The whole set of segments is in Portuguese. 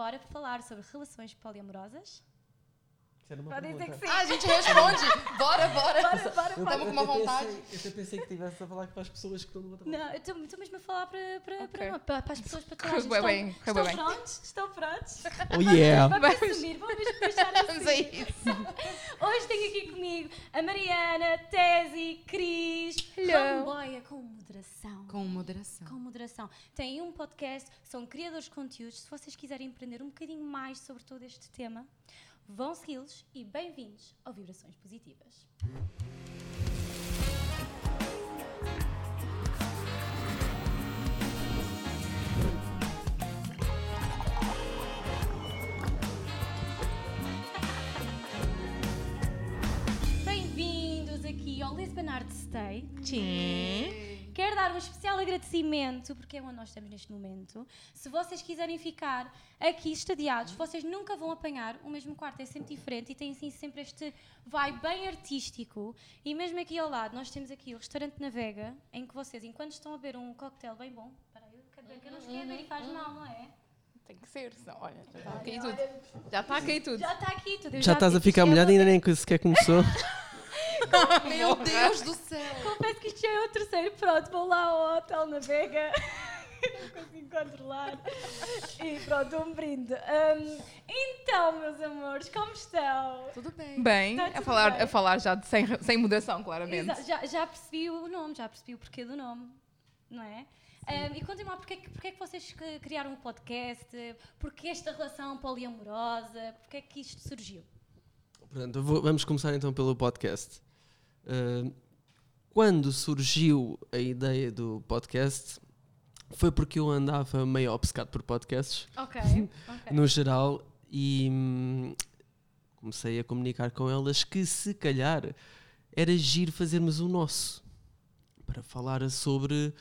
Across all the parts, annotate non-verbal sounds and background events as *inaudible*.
bora falar sobre relações poliamorosas? Era uma Podem dizer que pergunta. sim. Ah, a gente responde. Bora, bora. Bora, bora, Eu- bora. Com uma até vontade. pensei- Eu até pensei que estivesse a falar para as pessoas que estão do outro lado. Não, eu estou estou mesmo a falar para, para, Ok. para, para, para as pessoas, para toda a Correu gente. Estão, bem, correu estão bem. prontos? Estão prontos? Oh yeah! Vamos Vamos. assumir, vamos deixar Vamos a assim. isso. *laughs* Hoje tenho aqui comigo a Mariana, Tesi, Cris, Hello. Ramboia com moderação. Com moderação. Com moderação. Têm um podcast, são criadores de conteúdos. Se vocês quiserem aprender um bocadinho mais sobre todo este tema, vão segui-los e bem-vindos ao Vibrações Positivas. Bem-vindos aqui ao Lisbon Art Stay. Sim. Quero dar um especial agradecimento, porque é onde nós estamos neste momento. Se vocês quiserem ficar aqui estadiados, vocês nunca vão apanhar o mesmo quarto, é sempre diferente e tem assim sempre este vibe bem artístico. E mesmo aqui ao lado, nós temos aqui o restaurante na Vega, em que vocês, enquanto estão a beber um cocktail bem bom, para eu eu não esqueço beber e faz mal, não é? Tem que ser, senão, olha, já está a cair tudo. Já está a cair tudo. Já está aqui tudo. eu Já estás a ficar molhada e ainda nem sequer começou. *laughs* *laughs* Meu Deus do céu. Confesso que isto já é o terceiro. Pronto, vou lá ao hotel na Vega. Não consigo controlar. E pronto, um brinde. Hum, então, meus amores, como estão? Tudo bem. Bem, Tá a falar, bem. a falar já de sem, sem moderação, claramente. Já, já percebi o nome, já percebi o porquê do nome, não é? Hum, e contem-me lá, porquê, que- porquê é que vocês criaram o podcast? Porquê esta relação poliamorosa? Porquê é que isto surgiu? Portanto, eu vou- vamos começar então pelo podcast. Uh, quando surgiu a ideia do podcast, foi porque eu andava meio obcecado por podcasts, Ok, *laughs* ok. no geral, e hum, comecei a comunicar com elas que se calhar era giro fazermos o nosso para falar sobre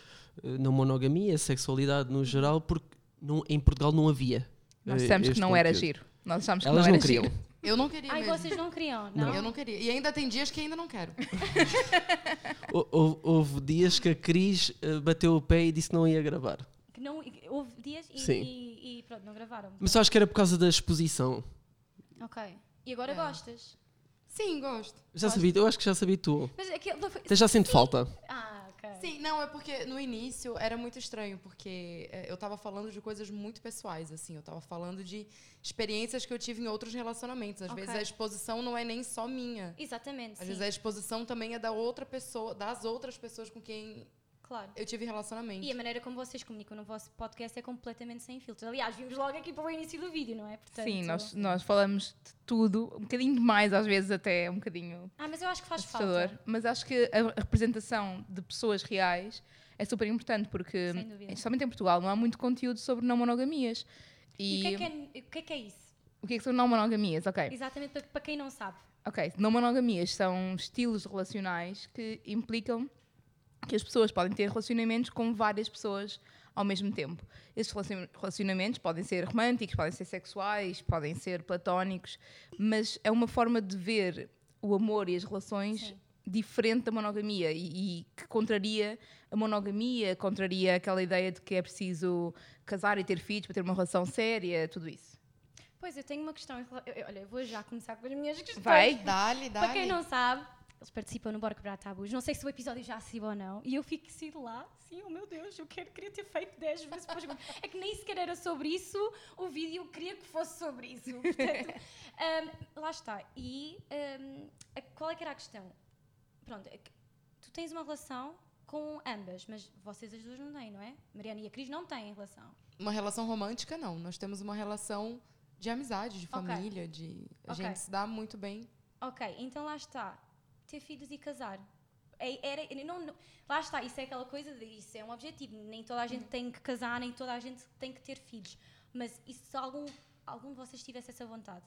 eh, não monogamia, sexualidade no geral, porque não- em Portugal não havia. Nós eh, dissemos que este não era conteúdo. giro. Nós achámos que Elas não não era queriam. giro. Eu não queria Ai, mesmo. vocês não queriam, não? Eu não queria. E ainda tem dias que ainda não quero. *laughs* Hou- Houve, houve dias que a Cris eh, bateu o pé e disse que não ia gravar. Que não, houve dias e, Sim. e- e pronto, não gravaram. Mas eu acho que era por causa da exposição. Ok. E agora É. gostas? Sim, gosto. Já sabia, eu acho que já sabia tu. Mas aquilo não foi... Até já sinto falta. Ah. Sim, não, é porque no início era muito estranho, porque é, eu tava falando de coisas muito pessoais, assim. Eu tava falando de experiências que eu tive em outros relacionamentos. Às Ok. vezes a exposição não é nem só minha. Exatamente, Às sim. vezes a exposição também é da outra pessoa, das outras pessoas com quem Claro. eu tive relacionamento. E a maneira como vocês comunicam no vosso podcast é completamente sem filtros. Aliás, vimos logo aqui para o início do vídeo, não é? Portanto, Sim, nós, nós falamos de tudo, um bocadinho demais, às vezes até um bocadinho Ah, mas eu acho que faz assustador. falta. Mas acho que a representação de pessoas reais é super importante, porque, somente em Portugal, não há muito conteúdo sobre não monogamias. E, E, o, que é que é, o que é que é isso? o que é que são não monogamias? Ok. Exatamente para, para quem não sabe. Ok, não monogamias são estilos relacionais que implicam que as pessoas podem ter relacionamentos com várias pessoas ao mesmo tempo. Esses relacion- relacionamentos podem ser românticos, podem ser sexuais, podem ser platónicos, mas é uma forma de ver o amor e as relações Sim. diferente da monogamia e, e que contraria a monogamia, contraria aquela ideia de que é preciso casar e ter filhos para ter uma relação séria, tudo isso. Pois, eu tenho uma questão. eu- eu- olha, eu vou já começar com as minhas questões. Vai? Dá-lhe, dá-lhe. Para quem não sabe, eles participam no Bora Quebrar Tabus. Não sei se o episódio já saiu ou não. E eu fico assim lá, sim, oh meu Deus, eu quero, queria ter feito 10 vezes. depois. *laughs* É que nem sequer era sobre isso o vídeo, eu queria que fosse sobre isso. *laughs* Portanto, ahm, lá está. E ahm, a- qual é que era a questão? Pronto, é tu tens uma relação com ambas, mas vocês as duas não têm, não é? Mariana e a Cris não têm relação. Uma relação romântica, não. Nós temos uma relação de amizade, de família, de. A Ok. gente se dá muito bem. Ok, então lá está. Ter filhos e casar. É- Era, não, não- lá está, isso é aquela coisa de isso é um objetivo. Nem toda a gente tem que casar, nem toda a gente tem que ter filhos. Mas e se algum, algum de vocês tivesse essa vontade?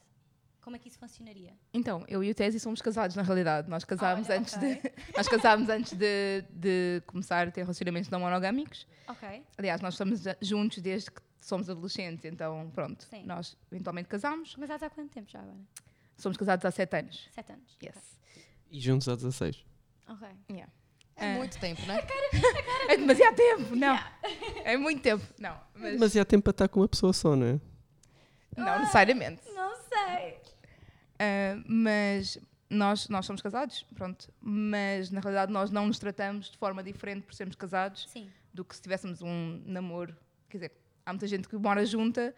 Como é que isso funcionaria? Então, eu e o Tesi somos casados, na realidade. Nós casámos Olha, antes ok. de. *laughs* Nós casámos antes de, de começar a ter relacionamentos não monogâmicos. Ok, Aliás, nós estamos juntos desde que somos adolescentes, então pronto. Sim. Nós eventualmente casámos. mas há quanto tempo já agora? Somos casados há sete anos. Sete anos. Yes. E juntos há 16. Ok. Yeah. É Ah. muito tempo, né? É demasiado tempo, não. É muito tempo, não. Mas Mas há tempo para estar com uma pessoa só, não é? Não necessariamente. Não sei. Uh, mas nós, nós somos casados, pronto. Mas na realidade nós não nos tratamos de forma diferente por sermos casados Sim. do que se tivéssemos um namoro. Quer dizer, há muita gente que mora junta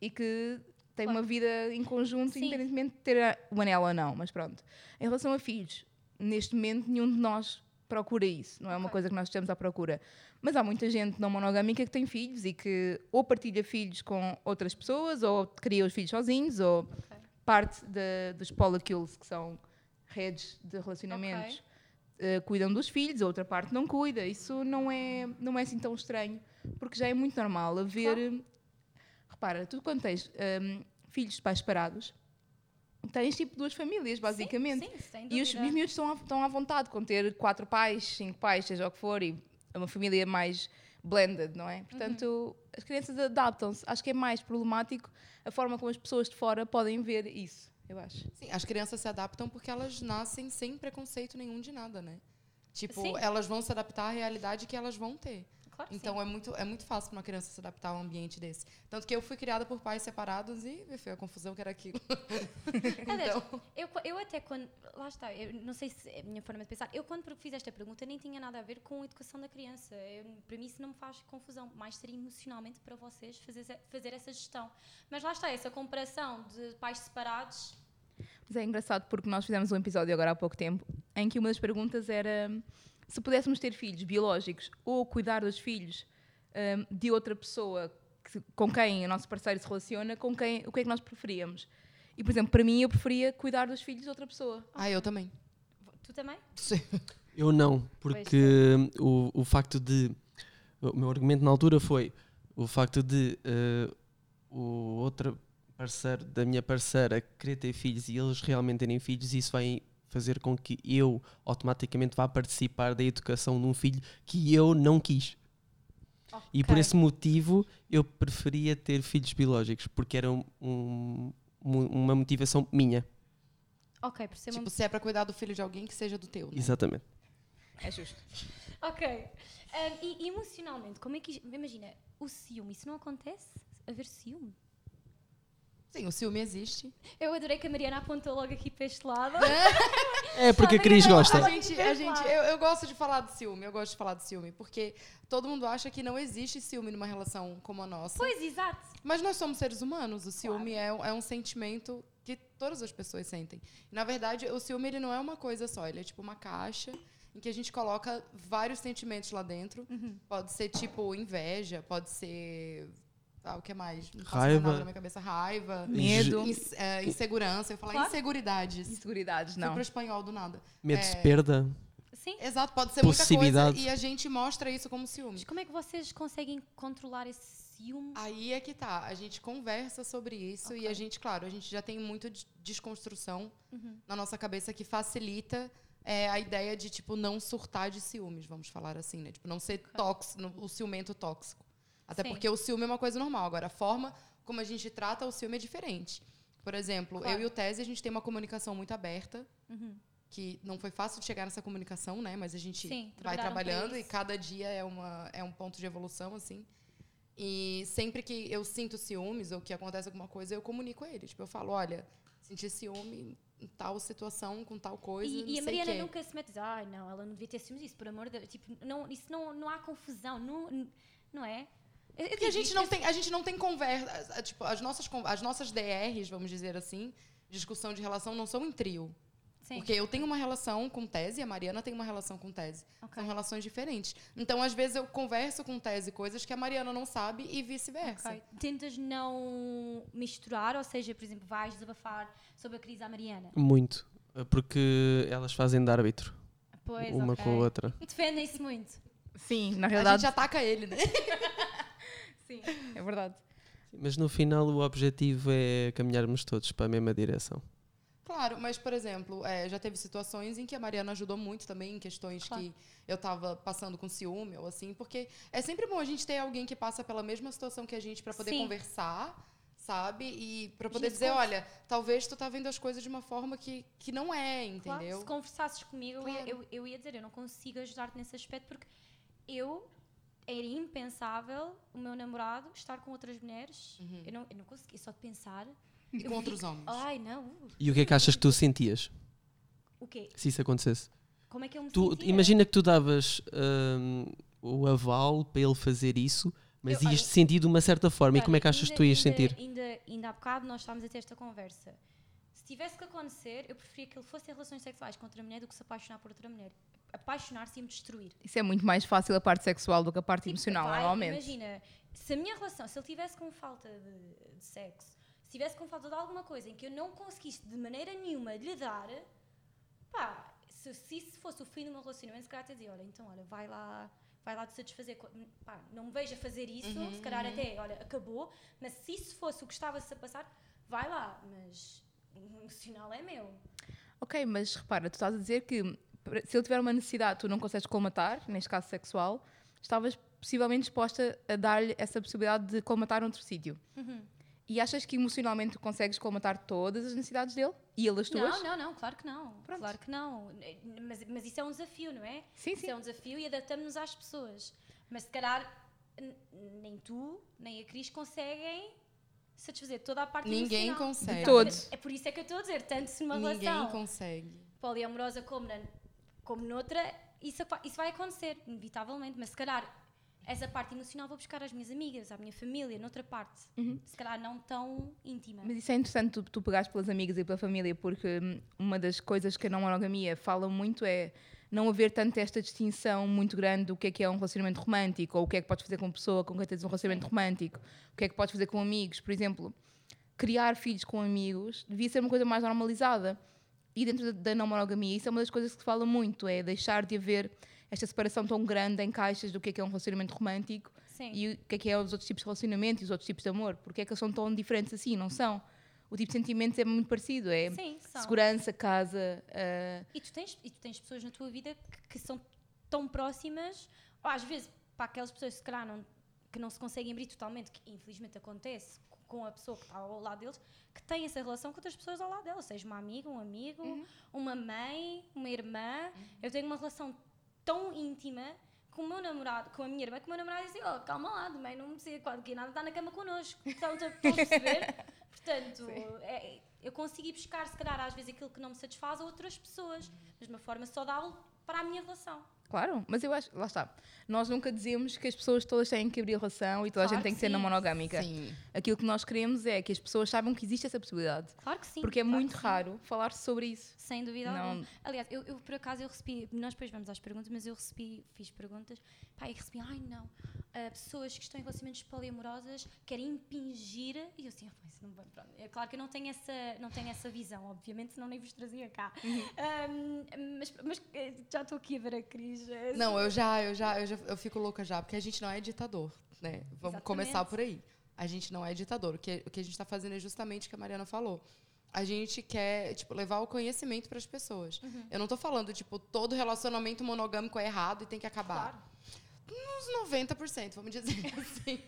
e que tem Claro. uma vida em conjunto, Sim. independentemente de ter o anel ou não. Mas pronto. Em relação a filhos, neste momento nenhum de nós procura isso. Não é uma coisa que nós estamos à procura. Mas há muita gente não monogâmica que tem filhos e que ou partilha filhos com outras pessoas, ou cria os filhos sozinhos, ou parte de- dos polycules, que são redes de relacionamentos, eh, cuidam dos filhos, a outra parte não cuida. Isso não é, não é assim tão estranho, porque já é muito normal haver. Repara, tu quando tens hum, filhos de pais separados, tens tipo duas famílias, basicamente. Sim, sim, sem E os, os miúdos estão à, estão à vontade com ter quatro pais, cinco pais, seja o que for, e é uma família mais blended, não é? Portanto, Uhum. as crianças adaptam-se. Acho que é mais problemático a forma como as pessoas de fora podem ver isso, eu acho. Sim, as crianças se adaptam porque elas nascem sem preconceito nenhum de nada, né? Tipo, Sim. elas vão se adaptar à realidade que elas vão ter. Claro Então é muito, é muito fácil para uma criança se adaptar a um ambiente desse. Tanto que eu fui criada por pais separados e me foi a confusão que era aquilo. *laughs* Então, Eu, eu até quando. Lá está, eu não sei se é a minha forma de pensar. Eu, quando fiz esta pergunta, nem tinha nada a ver com a educação da criança. Eu, para mim, isso não me faz confusão. Mais seria emocionalmente para vocês fazer, fazer essa gestão. Mas lá está, essa comparação de pais separados. Mas é engraçado porque nós fizemos um episódio agora há pouco tempo em que uma das perguntas era se pudéssemos ter filhos biológicos ou cuidar dos filhos hum, de outra pessoa que- com quem o nosso parceiro se relaciona, com quem, o que é que nós preferíamos? E, por exemplo, para mim, eu preferia cuidar dos filhos de outra pessoa. ah, eu também. Tu também? Sim. Eu não, porque o, o facto de. O meu argumento na altura foi o facto de eh, o outro parceiro da minha parceira querer ter filhos e eles realmente terem filhos, isso vai fazer com que eu automaticamente vá participar da educação de um filho que eu não quis. E por esse motivo eu preferia ter filhos biológicos, porque era um- um- uma motivação minha. Ok, por ser uma. Tipo, se é para cuidar do filho de alguém, que seja do teu. né? Exatamente. É justo. Ok. Um, e, e emocionalmente, como é que. Imagina, o ciúme, isso não acontece? Haver ciúme? Sim, o ciúme existe. Eu adorei que a Mariana apontou logo aqui para este lado. *laughs* É porque a Cris gosta. A gente, a gente, eu, eu gosto de falar de ciúme, eu gosto de falar de ciúme, porque todo mundo acha que não existe ciúme numa relação como a nossa. pois, exato. Mas nós somos seres humanos, o ciúme é, um- é um sentimento que todas as pessoas sentem. Na verdade, o ciúme ele não é uma coisa só, ele é tipo uma caixa em que a gente coloca vários sentimentos lá dentro. Pode ser tipo inveja, pode ser. Ah, o que mais? Não Raiva. nada na minha cabeça. Raiva. Medo. ins- é, insegurança. Eu ia falar Claro. inseguridades. Inseguridades, Fui não. pro espanhol do nada. Medo É. de perda. Sim. Exato, pode ser muita coisa e a gente mostra isso como ciúme. Mas como é que vocês conseguem controlar esse ciúme? Aí é que tá. A gente conversa sobre isso e a gente, claro, a gente já tem muita des- desconstrução na nossa cabeça que facilita é, a ideia de, tipo, não surtar de ciúmes, vamos falar assim, né? Tipo, não ser tóxico, no- o ciumento tóxico. Até Sim. porque o ciúme é uma coisa normal. Agora, a forma como a gente trata o ciúme é diferente. Por exemplo, Claro. eu e o Tese, a gente tem uma comunicação muito aberta, que não foi fácil de chegar nessa comunicação, né? Mas a gente Sim, vai trabalhando e cada dia é, uma, é um ponto de evolução, assim. E sempre que eu sinto ciúmes ou que acontece alguma coisa, eu comunico a ele. Tipo, eu falo, olha, senti ciúme em tal situação, com tal coisa, E, e a Mariana nunca se mete a dizer, ai não, ela não devia ter ciúmes disso, por amor de Deus. Tipo, não, isso não, não há confusão, não, não é? Porque a gente não tem, a gente não tem conversa, a- tipo, as nossas as nossas DRs, vamos dizer assim, discussão de relação não são em trio. Sim. Porque eu tenho uma relação com tese e a Mariana tem uma relação com tese. Ok. São relações diferentes. Então, às vezes, eu converso com tese coisas que a Mariana não sabe e vice-versa. Ok. Tentas não misturar, ou seja, por exemplo, vais desabafar sobre a crise à Mariana. Muito. Porque elas fazem de árbitro. Pois, uma ok. com a outra. Defendem-se muito. Sim, na A realidade. gente ataca ele, né? *laughs* Sim, *laughs* é verdade. Mas no final o objetivo é caminharmos todos para a mesma direção. Claro, mas, por exemplo, é, já teve situações em que a Mariana ajudou muito também, em questões Claro. que eu estava passando com ciúme ou assim, porque é sempre bom a gente ter alguém que passa pela mesma situação que a gente para poder Sim. conversar, sabe? E para poder gente dizer, olha, talvez tu tá vendo as coisas de uma forma que, que não é, Claro, entendeu? se conversasses comigo, eu, ia, Claro. eu, eu ia dizer, eu não consigo ajudar-te nesse aspecto porque eu era impensável o meu namorado estar com outras mulheres. Eu, não, eu não conseguia, só de pensar. E com outros homens. Ai, não. E o que é que achas que tu sentias O quê? se isso acontecesse? Como é que eu me Tu, sentia? imagina que tu davas hum, o aval para ele fazer isso, mas Eu- ias olha, te sentir de uma certa forma. e como é que achas que tu ias ainda, sentir? Ainda, ainda há bocado nós estávamos a ter esta conversa. Se tivesse que acontecer, eu preferia que ele fosse ter relações sexuais com outra mulher do que se apaixonar por outra mulher. Apaixonar-se e me destruir. Isso é muito mais fácil a parte sexual do que a parte Tipo, emocional, vai, normalmente. Imagina, se a minha relação, se ele tivesse com falta de, de sexo, se tivesse com falta de alguma coisa em que eu não conseguisse de maneira nenhuma lhe dar, pá, se, se isso fosse o fim do meu relacionamento, se calhar até dizia, olha, então, olha, vai lá, vai lá te satisfazer, pá, não me veja fazer isso, Uhum, se calhar até, olha, acabou, mas se isso fosse o que estava-se a passar, vai lá, mas o emocional é meu. Ok, mas repara, tu estás a dizer que se ele tiver uma necessidade, tu não consegues colmatar, neste caso sexual, estavas possivelmente disposta a dar-lhe essa possibilidade de colmatar noutro sítio. Uhum. E achas que emocionalmente tu consegues colmatar todas as necessidades dele? E ele as tuas? Não, não, não, claro que não. Pronto. Claro que não. Mas, mas isso é um desafio, não é? Sim, Isso sim. é um desafio e adaptamos-nos às pessoas. Mas se calhar nem tu, nem a Cris conseguem satisfazer toda a parte Ninguém emocional. consegue. Todos. É por isso é que eu estou a dizer, tanto se numa Ninguém relação consegue. poliamorosa como, na, como noutra, isso, isso vai acontecer, inevitavelmente. Mas se calhar essa parte emocional vou buscar às minhas amigas, à minha família, noutra parte. Se calhar não tão íntima. Mas isso é interessante tu, tu pegares pelas amigas e pela família, porque hum, uma das coisas que a não monogamia fala muito é não haver tanto esta distinção muito grande do que é que é um relacionamento romântico, ou o que é que podes fazer com uma pessoa com quem tens um relacionamento romântico, o que é que podes fazer com amigos. Por exemplo, criar filhos com amigos devia ser uma coisa mais normalizada. E dentro da, da não monogamia, isso é uma das coisas que se fala muito, é deixar de haver esta separação tão grande em caixas do que é que é um relacionamento romântico Sim. e o que é que é os outros tipos de relacionamento e os outros tipos de amor. Porque é que eles são tão diferentes assim? Não são. O tipo de sentimentos é muito parecido. É Sim, segurança, casa. ah, E tu tens, e tu tens pessoas na tua vida que, que são tão próximas, ou às vezes para aquelas pessoas que, se calhar, não, que não se conseguem abrir totalmente, que infelizmente acontece com- a pessoa que está ao lado deles, que têm essa relação com outras pessoas ao lado delas, seja uma amiga, um amigo, uma mãe, uma irmã. Eu tenho uma relação tão íntima com o meu namorado, com a minha irmã, que o meu namorado diz assim, oh, calma lá, também não precisa, quase que nada está na cama connosco. Estão a perceber? *laughs* Portanto, é- eu consigo ir buscar, se calhar, às vezes aquilo que não me satisfaz a outras pessoas, mas de uma forma saudável para a minha relação. claro, mas eu acho, lá está. Nós nunca dizemos que as pessoas todas têm que abrir relação e toda a Claro gente tem que que ser não monogâmica. Sim. Aquilo que nós queremos é que as pessoas saibam que existe essa possibilidade. Claro que sim. porque é claro muito sim. raro falar sobre isso. Sem dúvida Não- alguma. Aliás, eu, eu, por acaso eu recebi, nós depois vamos às perguntas, mas eu recebi, fiz perguntas, pá, e recebi, ai não, ah, pessoas que estão em relacionamentos poliamorosas querem impingir, e eu assim, ah, isso não vai, pronto. É claro que eu não tenho essa, não tenho essa visão, obviamente, senão nem vos trazia cá. Ahm, mas, mas eh, já estou aqui a ver a Cris. eh, Não, eu já, eu já, eu já, eu fico louca já, porque a gente não é ditador, né? Vamos Exatamente. começar por aí. A gente não é ditador. O que, o que a gente está fazendo é justamente o que a Mariana falou. A gente quer, tipo, levar o conhecimento para as pessoas. Uhum. Eu não tô falando, tipo, todo relacionamento monogâmico é errado e tem que acabar. Claro. Uns 90%, vamos dizer *laughs* assim.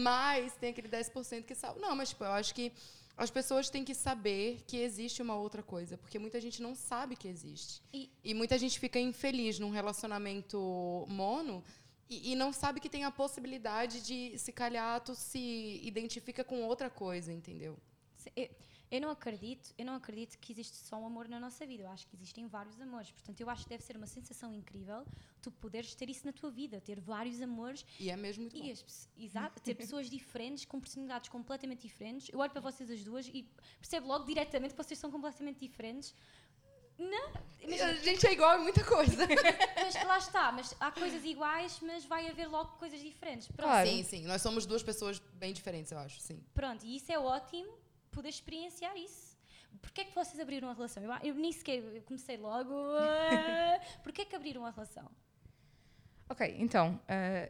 mas tem aquele 10% que sabe. Não, mas, tipo, eu acho que as pessoas têm que saber que existe uma outra coisa, porque muita gente não sabe que existe. E- E muita gente fica infeliz num relacionamento mono e, e não sabe que tem a possibilidade de, se calhar, tu se identifica com outra coisa, entendeu? Se- Eu, eu não acredito, eu não acredito que existe só um amor na nossa vida. Eu acho que existem vários amores. Portanto, eu acho que deve ser uma sensação incrível tu poderes ter isso na tua vida, ter vários amores E é mesmo muito e as exato, ter pessoas *laughs* diferentes, com personalidades completamente diferentes. Eu olho para vocês as duas e percebo logo diretamente que vocês são completamente diferentes. Não, mas, A gente é igual em muita coisa. *laughs* mas lá está, mas há coisas iguais, mas vai haver logo coisas diferentes. Pronto, Claro. Sim, sim. Nós somos duas pessoas bem diferentes, eu acho, sim. Pronto, e isso é ótimo, poder experienciar isso. Porquê é que vocês abriram a relação? Eu, eu nem sequer comecei logo. *laughs* Porquê é que abriram a relação? Ok, então,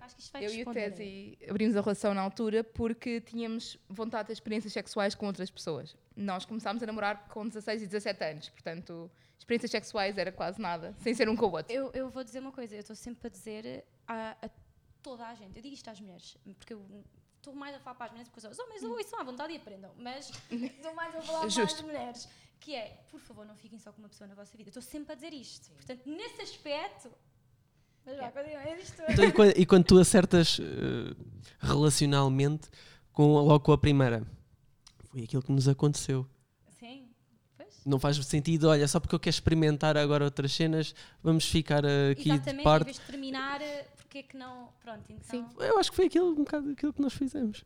Acho que isto vai eu e responder. Tese abrimos a relação na altura porque tínhamos vontade de ter experiências sexuais com outras pessoas. Nós começámos a namorar com 16 e 17 anos, portanto, experiências sexuais era quase nada, sem ser um com o outro. Eu, eu vou dizer uma coisa, eu estou sempre a dizer a, a toda a gente, eu digo isto às mulheres, porque eu estou mais a falar para as mulheres, porque os homens ouçam à vontade e aprendam, mas *laughs* *laughs* estou mais a falar para as Justo. mulheres, que é, por favor, não fiquem só com uma pessoa na vossa vida. Eu estou sempre a dizer isto. Portanto, nesse aspecto, Mas continua, é isto. Então, e, quando, e quando tu acertas eh, relacionalmente com, logo com a primeira? Foi aquilo que nos aconteceu. Não faz sentido, olha, só porque eu quero experimentar agora outras cenas, vamos ficar aqui Exatamente, de em parte. vez de terminar, eh, porque é que não. Pronto, então. Sim. Eu acho que foi aquilo, um bocado aquilo que nós fizemos.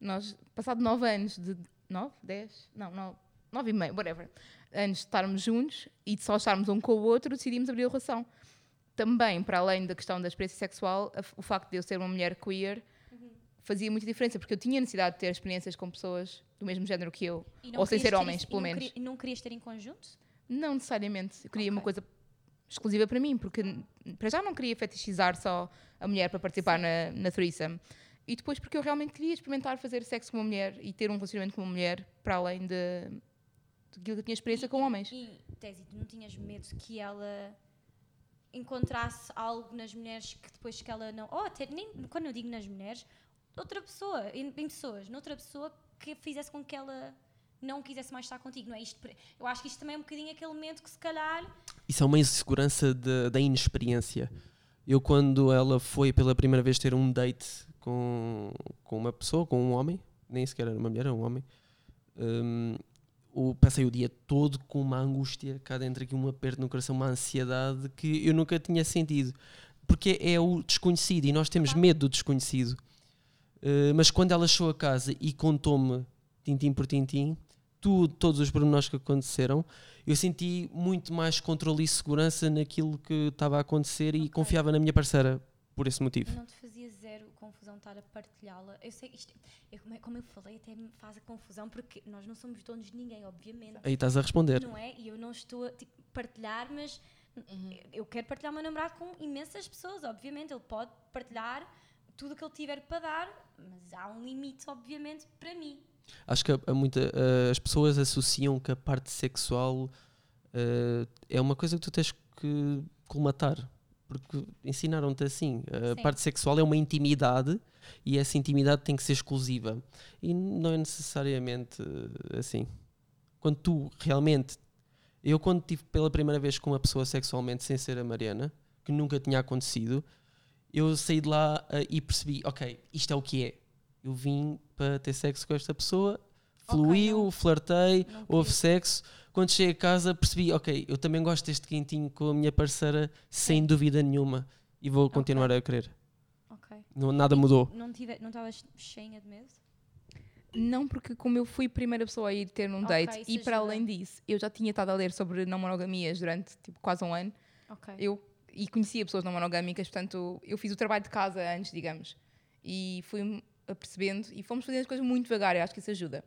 Nós, passado nove anos de. nove? dez? Não, nove, nove e meio, whatever. Anos de estarmos juntos e de só estarmos um com o outro, decidimos abrir a relação. Também, para além da questão da experiência sexual, o facto de eu ser uma mulher queer fazia muita diferença, porque eu tinha necessidade de ter experiências com pessoas do mesmo género que eu, E ou sem ser ter homens, e pelo não menos. queria- E não querias ter em conjunto? Não necessariamente. Eu queria uma Ok. coisa exclusiva para mim, porque para já não queria fetichizar só a mulher para participar na, na threesome. E depois porque eu realmente queria experimentar fazer sexo com uma mulher e ter um relacionamento com uma mulher para além de, que eu tinha experiência com homens. E, Tesi, tu não tinhas medo que ela encontrasse algo nas mulheres que depois que ela não. Ou até, nem, quando eu digo nas mulheres, outra pessoa, em, em pessoas, noutra pessoa que fizesse com que ela não quisesse mais estar contigo, não é isto? Eu acho que isto também é um bocadinho aquele momento que se calhar. Isso é uma insegurança de- da inexperiência. Eu, quando ela foi pela primeira vez ter um date com, com uma pessoa, com um homem, nem sequer era uma mulher, era um homem, o, passei o dia todo com uma angústia cá dentro, aqui um aperto no coração, uma ansiedade que eu nunca tinha sentido. Porque é o desconhecido e nós temos medo do desconhecido. Uh, mas quando ela chegou a casa e contou-me, tintim por tintim, tudo, todos os pormenores que aconteceram, eu senti muito mais controle e segurança naquilo que estava a acontecer e Ok. confiava na minha parceira por esse motivo. Não te fazia zero confusão estar a partilhá-la. Eu sei isto, eu, como, é- como eu falei, até me faz a confusão porque nós não somos donos de ninguém, obviamente. Aí estás a responder. Não é? E eu não estou a tipo, partilhar, mas Uhum. eu quero partilhar o meu namorado com imensas pessoas, obviamente. Ele pode partilhar tudo o que ele tiver para dar, mas há um limite, obviamente, para mim. Acho que a muita, a- as pessoas associam que a parte sexual uh, é uma coisa que tu tens que colmatar. Porque ensinaram-te assim. A Sim. parte sexual é uma intimidade e essa intimidade tem que ser exclusiva. E não é necessariamente uh, assim. Quando tu realmente. Eu, quando estive pela primeira vez com uma pessoa sexualmente sem ser a Mariana, que nunca tinha acontecido, eu saí de lá uh, e percebi: ok, isto é o que é. Eu vim para ter sexo com esta pessoa, fluiu, não- flertei, houve sexo. Quando cheguei a casa, percebi: ok, eu também gosto deste quentinho com a minha parceira, sem dúvida nenhuma, e vou continuar a querer. Ok. Não, nada mudou. Não estavas cheia de medo? Não, porque como eu fui a primeira pessoa a ir ter um date e para além disso, eu já tinha estado a ler sobre não monogamias durante tipo, quase um ano. Eu e conhecia pessoas não monogâmicas, portanto, eu fiz o trabalho de casa antes, digamos. E fui apercebendo e fomos fazendo as coisas muito devagar, eu acho que isso ajuda.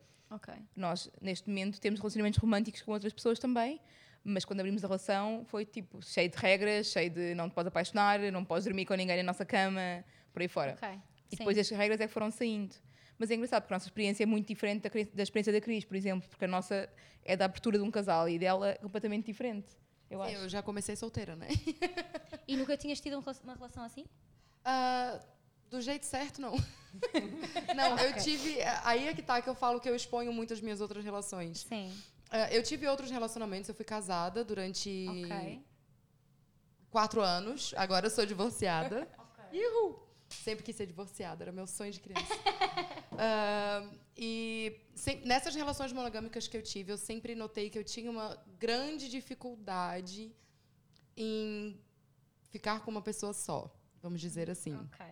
Nós, neste momento, temos relacionamentos românticos com outras pessoas também, mas quando abrimos a relação foi tipo cheio de regras, cheio de não te podes apaixonar, não podes dormir com ninguém na nossa cama, por aí fora. Ok. E Sim. depois estas regras é que foram saindo. Mas é engraçado porque a nossa experiência é muito diferente da, da experiência da Cris, por exemplo, porque a nossa é da abertura de um casal e dela é completamente diferente. Eu acho. Eu já comecei solteira, né? E nunca tinhas tido um uma relação assim? Ah, do jeito certo, não. *laughs* não, eu tive. Aí é que tá que eu falo que eu exponho muito as minhas outras relações. Sim. Ah, eu tive outros relacionamentos, eu fui casada durante Ok. quatro anos, agora eu sou divorciada. *laughs* Ihu! Sempre quis ser divorciada, era meu sonho de criança. *laughs* Ah, e sem- nessas relações monogâmicas que eu tive, eu sempre notei que eu tinha uma grande dificuldade em ficar com uma pessoa só, vamos dizer assim. Ok.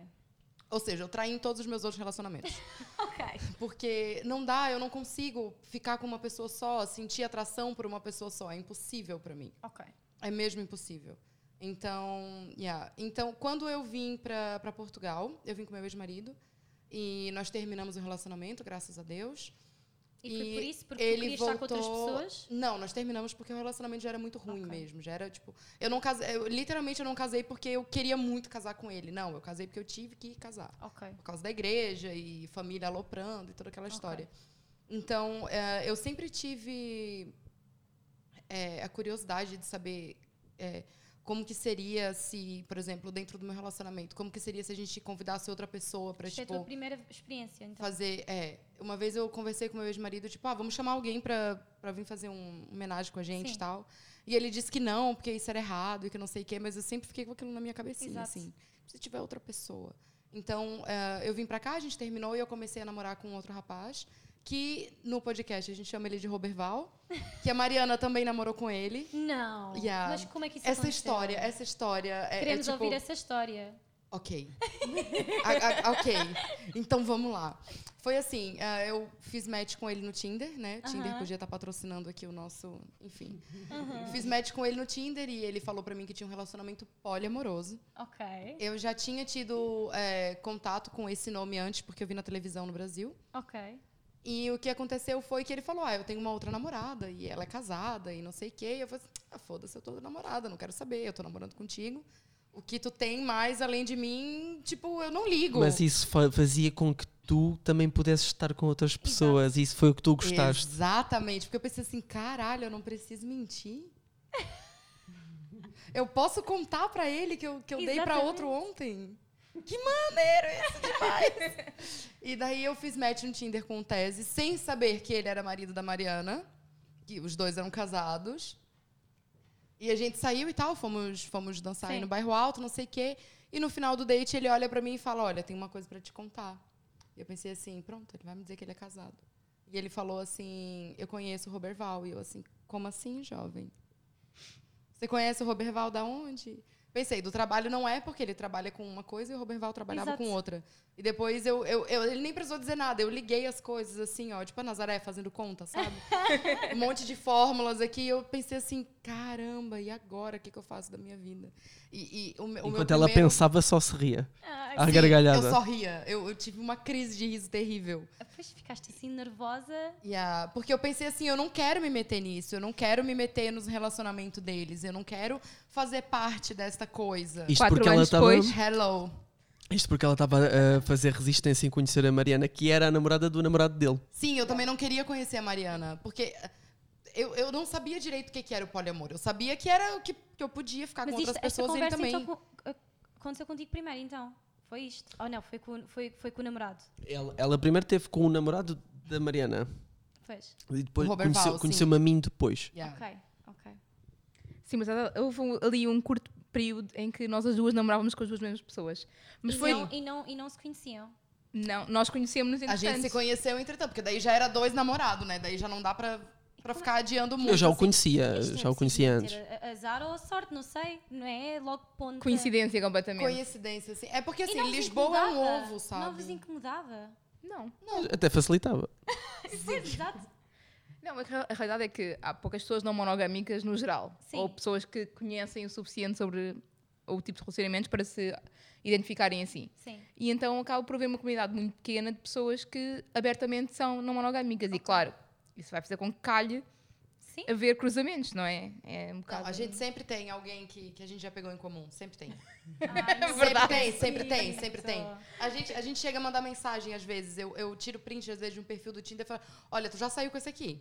Ou seja, eu traí em todos os meus outros relacionamentos. *laughs* Ok. Porque não dá, eu não consigo ficar com uma pessoa só, sentir atração por uma pessoa só. É impossível para mim. Ok. É mesmo impossível. Então, yeah. então quando eu vim para Portugal, eu vim com meu ex-marido e nós terminamos o relacionamento, graças a Deus. E, foi E por isso? Porque ele querias estar com outras voltou- pessoas? Não, nós terminamos porque o relacionamento já era muito ruim Ok. mesmo. Já era tipo, eu não casei, eu, literalmente eu não casei porque eu queria muito casar com ele. Não, eu casei porque eu tive que casar por causa da igreja e família aloprando e toda aquela Ok. história. Então, é, eu sempre tive é, a curiosidade de saber é, como que seria se, por exemplo, dentro do meu relacionamento, como que seria se a gente convidasse outra pessoa para a tua tipo primeira experiência, então. fazer, é, uma vez eu conversei com meu ex-marido, tipo, ah, vamos chamar alguém para vir fazer um homenagem com a gente Sim. e tal. E ele disse que não, porque isso era errado e que não sei o quê, mas eu sempre fiquei com aquilo na minha cabecinha, Exato. assim. Se tiver outra pessoa. Então, eh, eu vim pra cá, a gente terminou e eu comecei a namorar com outro rapaz, que no podcast a gente chama ele de Roberval, que a Mariana também namorou com ele. Não. Yeah. Mas como é que isso Essa aconteceu? história, essa história é, é Queremos tipo... ouvir essa história. Ok. *laughs* A- a- ok. Então vamos lá. Foi assim, ah, eu fiz match com ele no Tinder, né? Tinder podia estar patrocinando aqui o nosso, enfim. Uhum. Fiz match com ele no Tinder e ele falou pra mim que tinha um relacionamento poliamoroso. Ok. Eu já tinha tido é, contato com esse nome antes, porque eu vi na televisão no Brasil. Ok. E o que aconteceu foi que ele falou: Ah, eu tenho uma outra namorada e ela é casada e não sei o quê. E eu falei assim: Ah, foda-se, eu tô namorada, não quero saber, eu tô namorando contigo. O que tu tem mais além de mim, tipo, eu não ligo. Mas isso fa- fazia com que tu também pudesses estar com outras pessoas. Isso foi o que tu gostaste. Exatamente, porque eu pensei assim, caralho, eu não preciso mentir. *laughs* eu posso contar pra ele que eu, que eu dei pra Exatamente. outro ontem. Que maneiro isso demais! *laughs* e daí eu fiz match no Tinder com o Tese, sem saber que ele era marido da Mariana, que os dois eram casados. E a gente saiu e tal, fomos, fomos dançar aí no bairro alto, não sei o quê. E no final do date ele olha pra mim e fala: Olha, tem uma coisa pra te contar. E eu pensei assim: Pronto, ele vai me dizer que ele é casado. E ele falou assim: Eu conheço o Roberval. E eu assim: Como assim, jovem? Você conhece o Roberval da onde? Pensei, do trabalho não é, porque ele trabalha com uma coisa e o Roberval trabalhava Exato. com outra. E depois eu, eu, eu- ele nem precisou dizer nada, eu liguei as coisas assim, ó, tipo a Nazaré fazendo conta, sabe? *laughs* um monte de fórmulas aqui. E eu pensei assim, caramba, e agora? O que, que eu faço da minha vida? E, e o, Enquanto ela primeiro- pensava, só se ria. Ai, À Sim, gargalhada. Eu só ria. Eu, eu tive uma crise de riso terrível. Depois ficaste assim nervosa. Yeah, porque eu pensei assim, eu não quero me meter nisso, eu não quero me meter nos relacionamentos deles, eu não quero fazer parte desta coisa. Isto Quatro porque ela depois. Hello. Isto porque ela estava a fazer resistência em conhecer a Mariana, que era a namorada do namorado dele. Sim, eu também não queria conhecer a Mariana, porque eu, eu não sabia direito o que, que era o poliamor. Eu sabia que era o que, que eu podia ficar Mas com isto, outras esta pessoas e ele conversa também. então, co- ac- aconteceu contigo primeiro, então? Foi isto? Ou não? Foi com, foi, foi com o namorado? Ela, ela primeiro teve com o namorado da Mariana Pois. e depois Roberval, conheceu- conheceu-me a mim depois. Yeah. Ok, ok. Sim, mas houve ali um curto período em que nós as duas namorávamos com as duas mesmas pessoas. Mas e, foi. não, e, não, e não se conheciam. Não, nós conhecemos-nos A gente se entretanto. conheceu entretanto, porque daí já era dois namorados, né? Daí já não dá pra, pra ficar adiando muito. Eu já o assim. conhecia, Isto já o conhecia antes. Azar ou sorte, não sei. Não é logo ponto. Coincidência completamente. Coincidência, assim. É porque assim, não Lisboa é um ovo, Não sabe? vos incomodava? Não. Até facilitava. *laughs* Pois, exato. Não, a, re- a realidade é que há poucas pessoas não monogâmicas no geral. Sim. Ou pessoas que conhecem o suficiente sobre o tipo de relacionamentos para se identificarem assim. Sim. E então acaba por haver uma comunidade muito pequena de pessoas que abertamente são não monogâmicas. E claro, isso vai fazer com que calhe Sim. haver cruzamentos, não é? É um Não, bocado. a gente sempre tem alguém que, que a gente já pegou em comum. Sempre tem. Ai, *laughs* não Sempre acredito. tem, sempre tem, sempre tem. A gente, a gente chega a mandar mensagem às vezes. Eu, eu tiro print, às vezes, de um perfil do Tinder e falo: Olha, tu já saiu com esse aqui.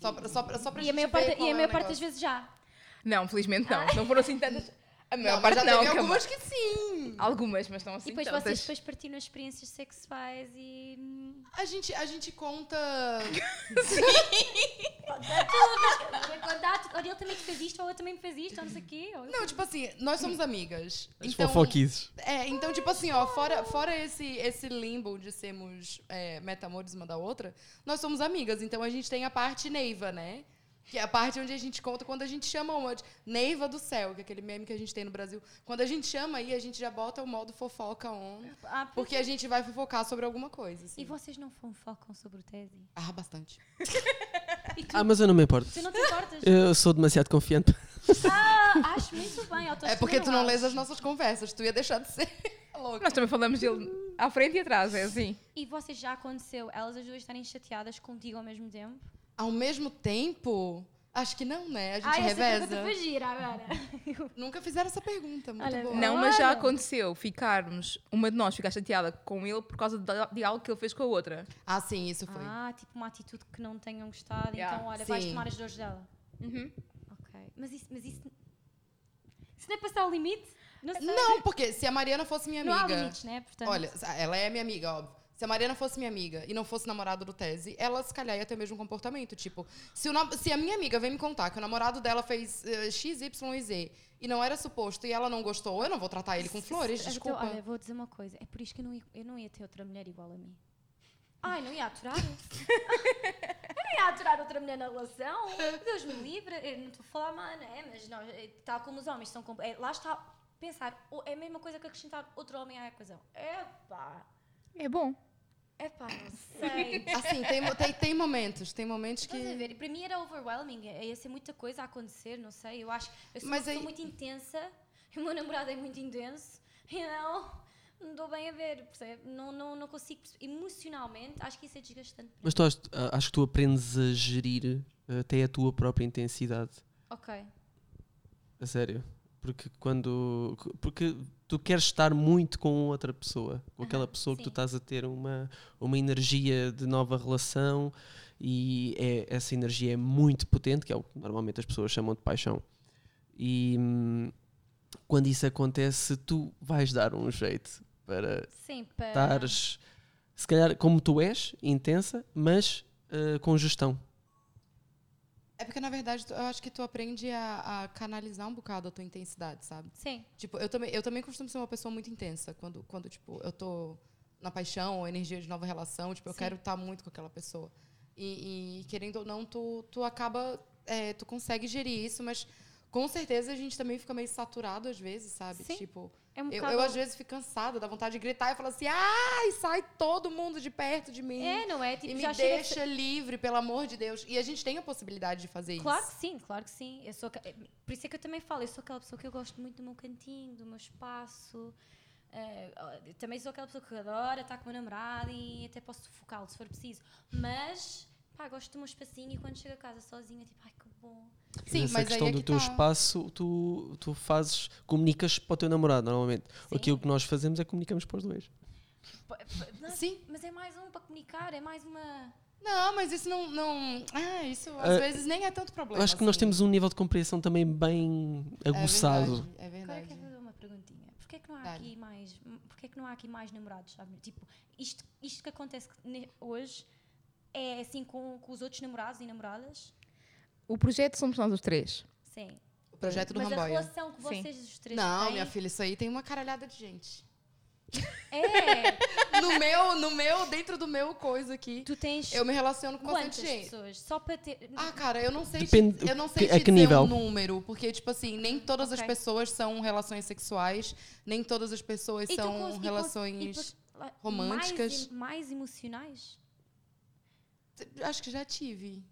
Só pra, só pra, só pra E a gente maior ver parte, qual e é a o maior parte das vezes já. Não, felizmente não. Não foram assim *laughs* tantas. A maior Não, parte já não. teve algumas que sim. Algumas, mas não assim e depois tantas. vocês depois partilham experiências sexuais e. hum, A gente, a gente conta. Contar, olha, ele também te fez isto, ou eu também me fez isto, ou não sei o quê. Não, tipo assim, nós somos amigas. As Então, fofoquices. é, então, tipo assim, ó, fora, fora esse, esse limbo de sermos é, metamores uma da outra, nós somos amigas. Então a gente tem a parte Neiva, né? Que é a parte onde a gente conta quando a gente chama uma de Neiva do céu, que é aquele meme que a gente tem no Brasil. Quando a gente chama aí, a gente já bota o modo fofoca on, Ah, pois porque a gente vai fofocar sobre alguma coisa. Assim. E vocês não fofocam sobre o tese? Ah, bastante. *laughs* Tu, Ah, mas eu não me importo. tu não te importas? Eu sou demasiado confiante. Ah, acho muito bem, É porque tu não lês as nossas conversas, tu ia deixar de ser *laughs* louca. Nós também falamos dele à frente e atrás, é assim. E vocês já aconteceu elas as duas estarem chateadas contigo ao mesmo tempo? Ao mesmo tempo, acho que não, né? A gente Ai, essa reveza. foi gira agora. *laughs* Nunca fizeram essa pergunta, muito Olha, boa. Não, mas já aconteceu ficarmos, uma de nós ficar chateada com ele por causa de, algo que ele fez com a outra. Ah, sim, isso foi. Ah, tipo uma atitude que não tenham gostado, Yeah. então olha, vais Sim. tomar as dores dela. Uhum. Ok. Mas isso, mas isso. Isso não é passar o limite? Não sei. Não, porque se a Mariana fosse minha Não há amiga. limites, né? Portanto, Olha, ela é minha amiga, óbvio. Se a Mariana fosse minha amiga e não fosse namorado do Tese, ela se calhar ia ter o mesmo comportamento. Tipo, se, o se a minha amiga vem me contar que o namorado dela fez eh, X, Y e Z e não era suposto e ela não gostou, eu não vou tratar ele com flores, Então, desculpa. olha, vou dizer uma coisa. É por isso que eu não ia, eu não ia ter outra mulher igual a mim. Ai, não ia aturar? *laughs* eu não ia aturar outra mulher na relação. Deus me livre. Eu não estou a falar mal, não é? Mas nós, é, tal como os homens são... É, lá está, pensar, é a mesma coisa que acrescentar outro homem à equação. Epá, É bom. Epá, não *laughs* sei. Assim, tem, tem, tem momentos, tem momentos Estás a que. ver? E para mim era overwhelming. é, Ia ser muita coisa a acontecer, não sei. Eu acho. Eu sou Mas uma pessoa aí- muito intensa. E *laughs* o meu namorado é muito intenso. *laughs* E não. Não dou bem a ver, percebe? Não, não, não consigo perceber. Emocionalmente, acho que isso é desgastante. Mas tu, acho, acho que tu aprendes a gerir eh, até a tua própria intensidade. Ok. A sério. Porque quando. Porque tu queres estar muito com outra pessoa, com aquela pessoa que tu sim. estás a ter uma, uma energia de nova relação e é, essa energia é muito potente, que é o que normalmente as pessoas chamam de paixão. E hum, quando isso acontece, tu vais dar um jeito para Sim, para. estares, se calhar, como tu és, intensa, mas eh, com gestão. É porque, na verdade, eu acho que tu aprende a, a canalizar um bocado a tua intensidade, sabe? Sim. Tipo, eu também, eu também costumo ser uma pessoa muito intensa. Quando, quando tipo, eu tô na paixão ou energia de nova relação, tipo, eu Sim. quero estar muito com aquela pessoa. E, e, querendo ou não, tu, tu acaba... é, tu consegue gerir isso, mas com certeza a gente também fica meio saturado às vezes, sabe? Sim. Tipo, É um eu, eu às vezes fico cansada, dá vontade de gritar e falar assim, ai, sai todo mundo de perto de mim. É, não é? Tipo, e me já chega deixa livre, pelo amor de Deus. E a gente tem a possibilidade de fazer Claro isso. que sim, claro que sim. Eu sou, por isso é que eu também falo, eu sou aquela pessoa que eu gosto muito do meu cantinho, do meu espaço. Eu também sou aquela pessoa que adora estar com o meu namorado e até posso sufocá-lo se for preciso. Mas, pá, gosto do meu espacinho e quando chego a casa sozinha, tipo, ai que bom. Sim, Essa mas questão aí é do que teu tá. espaço, tu, tu fazes, comunicas para o teu namorado, normalmente. Sim. Aquilo que nós fazemos é comunicamos para os dois. Não, Sim. Mas é mais um para comunicar, é mais uma. Não, mas isso não. não ah, isso às Ah, vezes nem é tanto problema. Eu acho que nós assim. temos um nível de compreensão também bem É aguçado. verdade, É Agora verdade. quero fazer uma perguntinha. Porquê é que não há aqui mais. Porquê é que não há aqui mais namorados, sabe? Tipo, isto, isto que acontece hoje é assim com, com os outros namorados e namoradas? O projeto somos nós os três. Sim. O projeto do Mas a Ramboia. relação que Sim. vocês os três Não, têm minha filha, isso aí tem uma caralhada de gente. é. *laughs* No meu, no meu, dentro do meu coisa aqui, Tu tens eu me relaciono com quantas bastante gente. pessoas? Só para ter. Ah, cara, eu não sei Depende- te, eu não sei a te que dizer nível? um número, porque tipo assim, nem todas as Ok. pessoas são relações sexuais, nem todas as pessoas E são e relações. e por- lá- românticas. Mais, mais emocionais? Acho que já tive.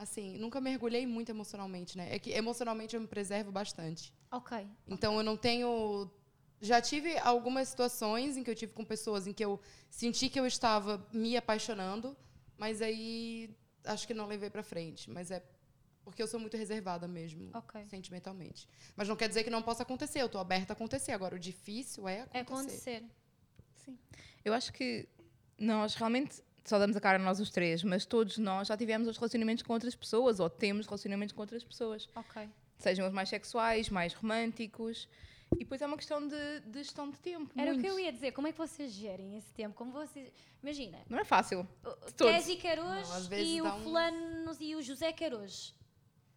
Assim, nunca mergulhei muito emocionalmente, né? É que emocionalmente eu me preservo bastante. Ok. Então eu não tenho. Já tive algumas situações em que eu tive com pessoas em que eu senti que eu estava me apaixonando, mas aí acho que não levei pra frente. Mas é porque eu sou muito reservada mesmo, Ok. sentimentalmente. Mas não quer dizer que não possa acontecer. Eu tô aberta a acontecer. Agora, o difícil é É acontecer. acontecer. Sim. Eu acho que nós realmente só damos a cara a nós os três, mas todos nós já tivemos os relacionamentos com outras pessoas ou temos relacionamentos com outras pessoas. Ok. Sejam os mais sexuais, mais românticos. E depois é uma questão de, de gestão de tempo. Era o que eu ia dizer. Como é que vocês gerem esse tempo? Como vocês. Imagina. Não é fácil. O. Tesi quer hoje e o um- fulano e o José quer hoje.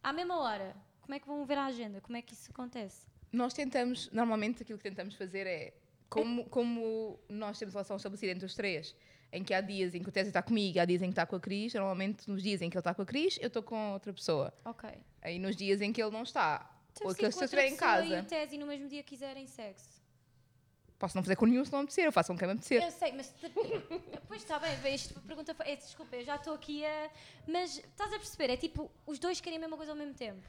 À mesma hora. Como é que vão ver a agenda? Como é que isso acontece? Nós tentamos, normalmente aquilo que tentamos fazer é, como, como nós temos relação estabelecida entre os três, em que há dias em que o Tese está comigo, há dias em que está com a Cris, normalmente nos dias em que ele está com a Cris, eu estou com outra pessoa. Ok. Aí nos dias em que ele não está, Então, ou que eu estiver em casa, E o Tesi no mesmo dia quiserem sexo. posso não fazer com nenhum se não me apetecer, eu faço com quem me apetecer. Eu sei, mas. *laughs* Pois está bem, esta pergunta foi. é, Desculpa, eu já estou aqui a. Mas estás a perceber? É tipo, os dois querem a mesma coisa ao mesmo tempo.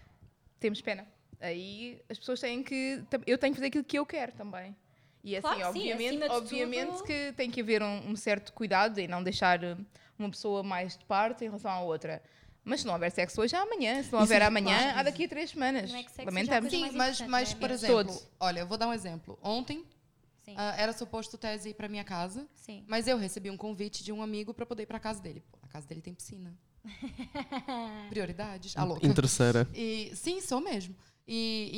Temos pena. Aí as pessoas têm que. Eu tenho que fazer aquilo que eu quero também. E assim, Claro que sim, obviamente, obviamente tudo- que tem que haver um, um certo cuidado em não deixar eh, uma pessoa mais de parte em relação à outra. Mas se não houver sexo hoje, há amanhã. Se não houver é amanhã, claro. há daqui a três semanas. Não é que sexo seja a Lamentamos. Sim, mais mas, mas né? por exemplo, Todos. olha, eu vou dar um exemplo. Ontem Sim. ah, era suposto o Tese ir pra minha casa, Sim. mas eu recebi um convite de um amigo pra poder ir pra casa dele. Pô, na casa dele tem piscina. *laughs* Prioridades. *laughs* A louca. Interesseira. E, sim, sou mesmo. E,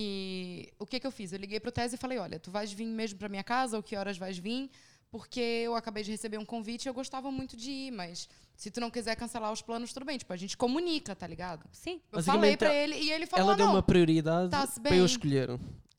e o que que eu fiz? Eu liguei pro Tese e falei, olha, tu vais vir mesmo pra minha casa? Ou que horas vais vir? porque eu acabei de receber um convite e eu gostava muito de ir, mas se tu não quiser cancelar os planos, tudo bem. Tipo, a gente comunica, tá ligado? Sim. Eu falei pra ele e ele falou, Ela ah, deu não. uma prioridade tá-se para eu escolher.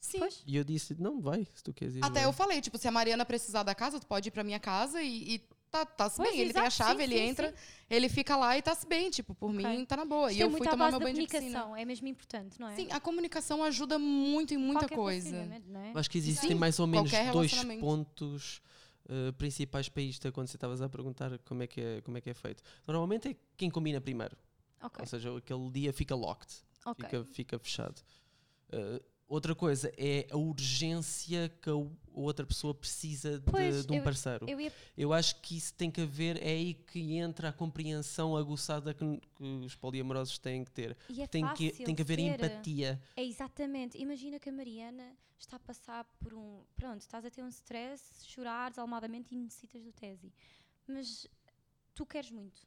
Sim. Pois. E eu disse, não, vai, se tu queres ir. Até vai. eu falei, tipo, se a Mariana precisar da casa, tu pode ir pra minha casa e, e tá, tá-se Pois, bem. Ele tem a exato, chave, sim, ele sim, entra, sim. ele fica lá e tá-se bem. Tipo, por Ok. mim, tá na boa. Isto e é eu fui tomar meu banho de piscina. comunicação, é mesmo importante, não é? Sim, a comunicação ajuda muito em muita Qualquer coisa. é? Acho que existem Sim, mais ou menos qualquer dois pontos eh, principais para isto, quando você estavas a perguntar como é, que é, como é que é feito. Normalmente é quem combina primeiro. Ok, Ou seja, aquele dia fica locked, ok. fica, fica fechado. Eh, outra coisa é a urgência que a outra pessoa precisa de, Pois, de um eu- parceiro. Eu ia Eu acho que isso tem que haver, é aí que entra a compreensão aguçada que, que os poliamorosos têm que ter. É tem, que, tem que haver ser- empatia. É exatamente. Imagina que a Mariana está a passar por um. Pronto, estás a ter um stress, chorar desalmadamente e necessitas do Tesi. Mas tu queres muito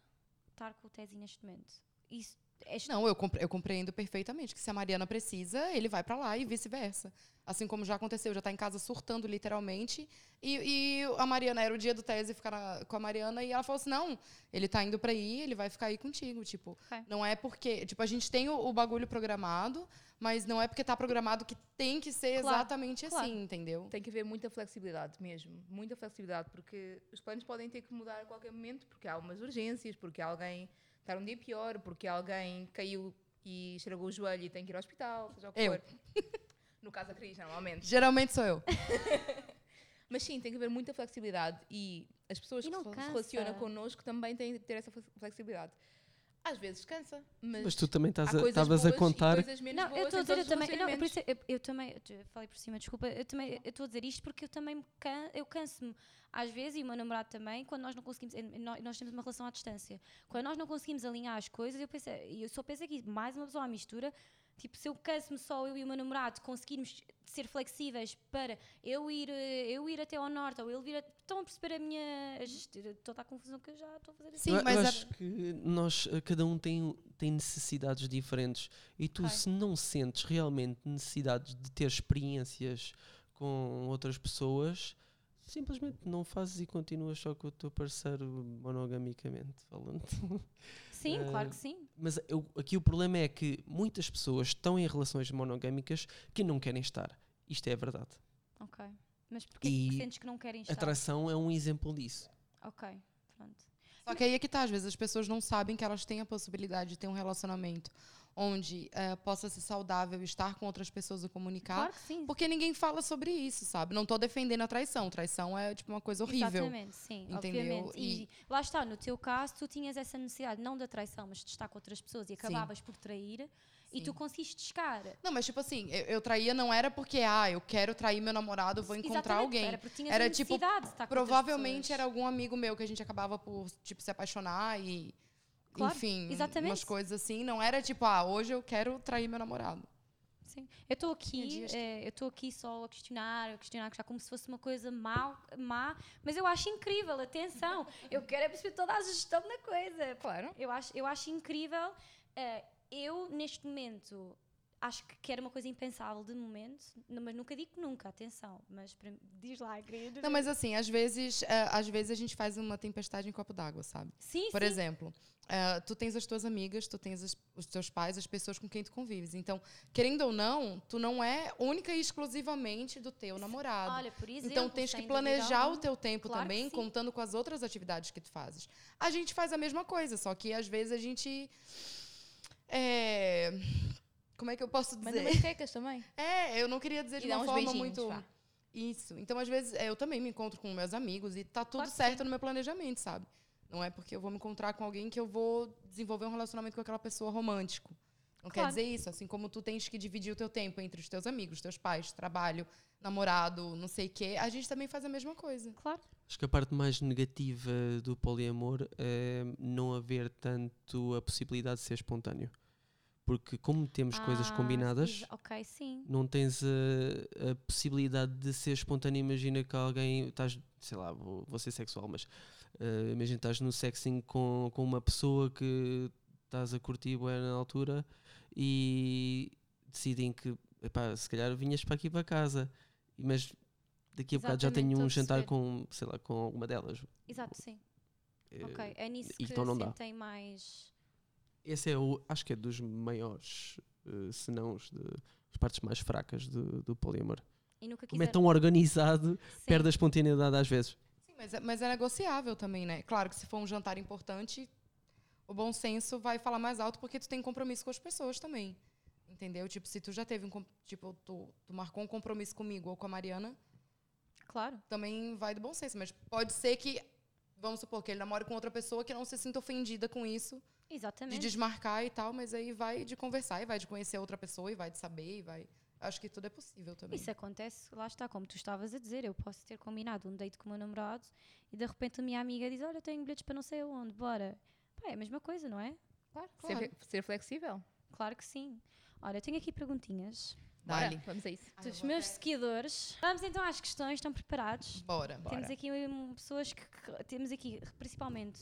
estar com o Tesi neste momento. Isso Não, eu, compre- eu compreendo perfeitamente que se a Mariana precisa, ele vai pra lá e vice-versa. Assim como já aconteceu, já tá em casa surtando literalmente. E, e a Mariana, era o dia do tese ficar na- com a Mariana, e ela falou assim: não, ele tá indo pra aí, ele vai ficar aí contigo. Tipo, Ok. não é porque. Tipo, a gente tem o, o bagulho programado, mas não é porque tá programado que tem que ser Claro, exatamente claro. assim, entendeu? Tem que haver muita flexibilidade mesmo, muita flexibilidade, porque os planos podem ter que mudar a qualquer momento, porque há umas urgências, porque alguém está um dia pior, porque alguém caiu e estragou o joelho e tem que ir ao hospital, seja o que Eu. for. *laughs* No caso da Cris, normalmente. Geralmente sou eu. *laughs* Mas sim, tem que haver muita flexibilidade e as pessoas E que se relacionam connosco também têm de ter essa flex- flexibilidade. Às vezes cansa, mas, Mas tu também estavas a contar. Não, eu estou a dizer, eu também, não, eu, por relacionamentos. isso, eu, eu também, eu falei por cima, desculpa, eu também eu estou a dizer isto porque eu também me can, eu canso-me às vezes, e o meu namorado também, quando nós não conseguimos, eh, nós, nós temos uma relação à distância, quando nós não conseguimos alinhar as coisas, eu pensei, eu só penso aqui, mais uma pessoa à mistura, tipo, se eu canso-me só eu e o meu namorado conseguirmos ser flexíveis para eu ir, eh, eu ir até ao norte, ou ele vir, a, estão a perceber a minha, toda a confusão que eu já estou a fazer aqui. Sim, eu, eu mas a- acho que nós, eh, cada um tem, tem necessidades diferentes e tu, se não sentes realmente necessidades de ter experiências com outras pessoas, simplesmente não fazes e continuas só com o teu parceiro monogamicamente falando. Sim, Eh, claro que sim. Mas eu- aqui o problema é que muitas pessoas estão em relações monogâmicas que não querem estar. Isto é a verdade. Ok. Mas porquê que E sentes que não querem estar? Atração é um exemplo disso. Ok, pronto. Só que aí é que tá, às vezes as pessoas não sabem que elas têm a possibilidade de ter um relacionamento onde eh, possa ser saudável estar com outras pessoas e comunicar. Claro que sim. Porque ninguém fala sobre isso, sabe? Não tô defendendo a traição. Traição é, tipo, uma coisa horrível. Exatamente, sim, Entendeu? obviamente. E, E- lá está, no teu caso, tu tinhas essa necessidade, não da traição, mas de estar com outras pessoas e acabavas por trair e Sim. tu conseguiste chegar. Não, mas tipo assim, eu, eu traía não era porque, ah, eu quero trair meu namorado, vou encontrar Exatamente, alguém. Era porque tinhas Era, tipo, de estar com Provavelmente era algum amigo meu que a gente acabava por, tipo, se apaixonar e. Claro, enfim, exatamente. umas coisas assim. Não era tipo, ah, hoje eu quero trair meu namorado. Sim. Eu estou aqui, eh, eu estou aqui só a questionar, a questionar já como se fosse uma coisa mau, má, mas eu acho incrível, atenção. *laughs* Eu quero é perceber toda a gestão da coisa. Claro. Eu acho, eu acho incrível. eh, eu, neste momento, acho que era uma coisa impensável de momento, mas nunca digo nunca, atenção. Mas para- diz lá, querida. Não, mas assim, às vezes, eh, às vezes a gente faz uma tempestade em copo d'água, sabe? Sim, Por sim. exemplo, eh, tu tens as tuas amigas, tu tens os teus pais, as pessoas com quem tu convives. Então, querendo ou não, tu não é única e exclusivamente do teu namorado. Olha, por exemplo, Então tens que planejar o teu tempo Claro também, contando com as outras atividades que tu fazes. A gente faz a mesma coisa, só que às vezes a gente. É, como é que eu posso Manda dizer? umas tecas também. *laughs* É, eu não queria dizer de E dá uma forma beijinhos, muito. vá. Isso. Então, às vezes, é, eu também me encontro com meus amigos e tá tudo que certo no meu planejamento, sabe? Não é porque eu vou me encontrar com alguém que eu vou desenvolver um relacionamento com aquela pessoa romântico. Não quer Claro. dizer isso. Assim como tu tens que dividir o teu tempo entre os teus amigos, teus pais, trabalho, namorado, não sei o quê, a gente também faz a mesma coisa. Claro. Acho que a parte mais negativa do poliamor é não haver tanto a possibilidade de ser espontâneo. Porque como temos coisas Ah, combinadas, Ok, sim. não tens a, a possibilidade de ser espontâneo. Imagina que alguém, estás, sei lá, vou, vou ser sexual, mas eh, imagina que estás no sexing com, com uma pessoa que estás a curtir bué na altura e decidem que, epá, se calhar vinhas para aqui para casa, mas daqui a bocado já Exatamente, tenho um jantar com, sei lá, com alguma delas. Exato, sim. Eh, Ok, é nisso que então não dá. sentem mais. Esse é o, acho que é dos maiores, eh, se não os de, as partes mais fracas do, do poliamor. E nunca Como é tão organizado, Sim. perde a espontaneidade às vezes. Sim, mas é, mas é negociável também, né? Claro que se for um jantar importante, o bom senso vai falar mais alto porque tu tem compromisso com as pessoas também. Entendeu? Tipo, se tu já teve um. Tipo, tu, tu marcou um compromisso comigo ou com a Mariana, Claro. também vai do bom senso. Mas pode ser que, vamos supor, que ele namore com outra pessoa que não se sinta ofendida com isso, de Exatamente. desmarcar e tal, mas aí vai de conversar e vai de conhecer outra pessoa e vai de saber e vai. Acho que tudo é possível também. Isso acontece, lá está, como tu estavas a dizer. Eu posso ter combinado um date com o meu namorado e de repente a minha amiga diz: Olha, tenho bilhetes para não sei aonde, bora. Pá, é a mesma coisa, não é? Claro, Ser, claro. fe- ser flexível. Claro que sim. Olha, eu tenho aqui perguntinhas Bora, Dá-lhe. vamos a isso. dos meus seguidores. Vamos então às questões, estão preparados? Bora. Temos aqui hum, pessoas que, que- Temos aqui, principalmente,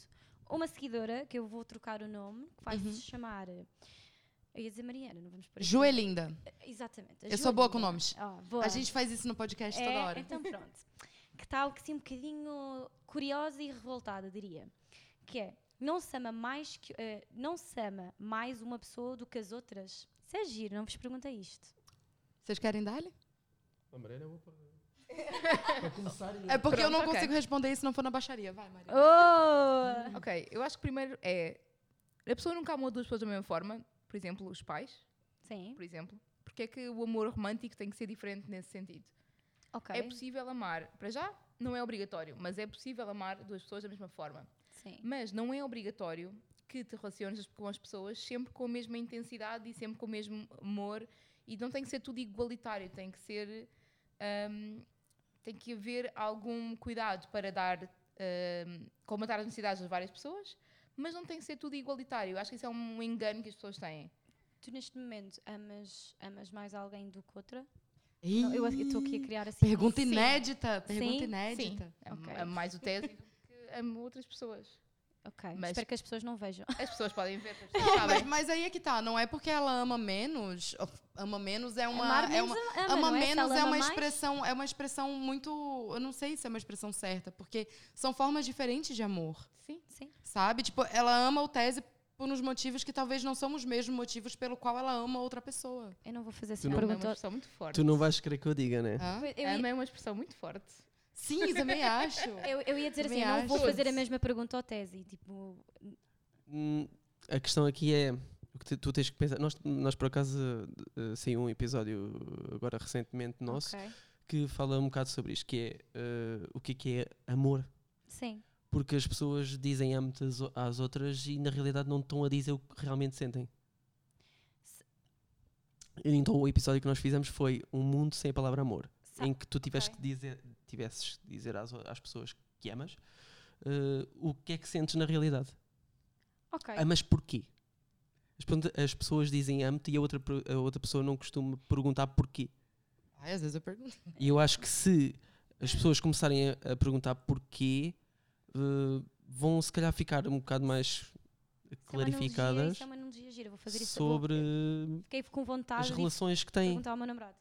uma seguidora, que eu vou trocar o nome, que vai Uhum. se chamar. Eu ia dizer Mariana, não vamos por aqui. Joelinda. Exatamente. a Eu sou boa com Joelinda. nomes. Ah, boa. A gente faz isso no podcast é, toda hora. Então pronto. que está assim um bocadinho curiosa e revoltada, diria. Que é, não se ama mais, que, eh, não se ama mais uma pessoa do que as outras? Isso é giro, não vos perguntei isto. Vocês querem dar-lhe? Para começar, É *laughs* porque eu Pronto, não ok. consigo responder isso se não for na baixaria. Vai, Maria. Oh! Ok, eu acho que primeiro é. A pessoa nunca amou duas pessoas da mesma forma, por exemplo, os pais, Sim, por exemplo. Porque é que o amor romântico tem que ser diferente nesse sentido? ok. É possível amar, para já, não é obrigatório, mas é possível amar duas pessoas da mesma forma. Sim. Mas não é obrigatório que te relaciones com as pessoas sempre com a mesma intensidade e sempre com o mesmo amor. E não tem que ser tudo igualitário, tem que ser. hum, tem que haver algum cuidado para dar. comatar as necessidades das várias pessoas, mas não tem que ser tudo igualitário. Acho que isso é um engano que as pessoas têm. Tu neste momento amas, amas mais alguém do que outra? Ih, Não, eu estou aqui a criar assim. Pergunta Sim. inédita. Pergunta Sim, inédita. Sim, é Ok. é mais o Tese do que amo outras pessoas. Ok, Mas- espero que as pessoas não vejam. As pessoas podem ver, *laughs* as pessoas Não, mas, mas aí é que tá. Não é porque ela ama menos. Ama menos é uma. Amar é menos uma ama, ama não é? Menos ela é ama uma mais- expressão. É uma expressão muito. Eu não sei se é uma expressão certa, porque são formas diferentes de amor. Sim. Sim. Sabe? Tipo, ela ama o Tese por uns motivos que talvez não são os mesmos motivos pelo qual ela ama outra pessoa. Eu não vou fazer essa não- Ama é uma pergunta. expressão muito forte. Tu não vais querer que eu diga, né? Hã? Eu é uma expressão muito forte. Sim, eu também acho. Eu, eu ia dizer assim, Também eu não vou acho. fazer a mesma pergunta ao Tese. Tipo, Hum, A questão aqui é o que te- tu tens que pensar. Nós, nós por acaso, eh, saiu um episódio agora recentemente nosso ok. que fala um bocado sobre isto, que é eh, o que é que é amor. Sim, Porque as pessoas dizem amo-te às outras e na realidade não estão a dizer o que realmente sentem. Se- Então o episódio que nós fizemos foi um mundo sem a palavra amor, em que tu tiveste ok. que dizer, tivesses de dizer às, às pessoas que amas eh, o que é que sentes na realidade. ok. Amas porquê? As, pessoas dizem amo-te e a outra, a outra pessoa não costuma perguntar porquê. Ai, às vezes eu pergunto. E eu acho que se as pessoas começarem a, a perguntar porquê, eh, vão se calhar ficar um bocado mais Isso é uma clarificadas analogia- Isso é uma analogia gira, vou fazer isso. vou- sobre Fiquei com vontade as de relações que têm. perguntar ao meu namorado.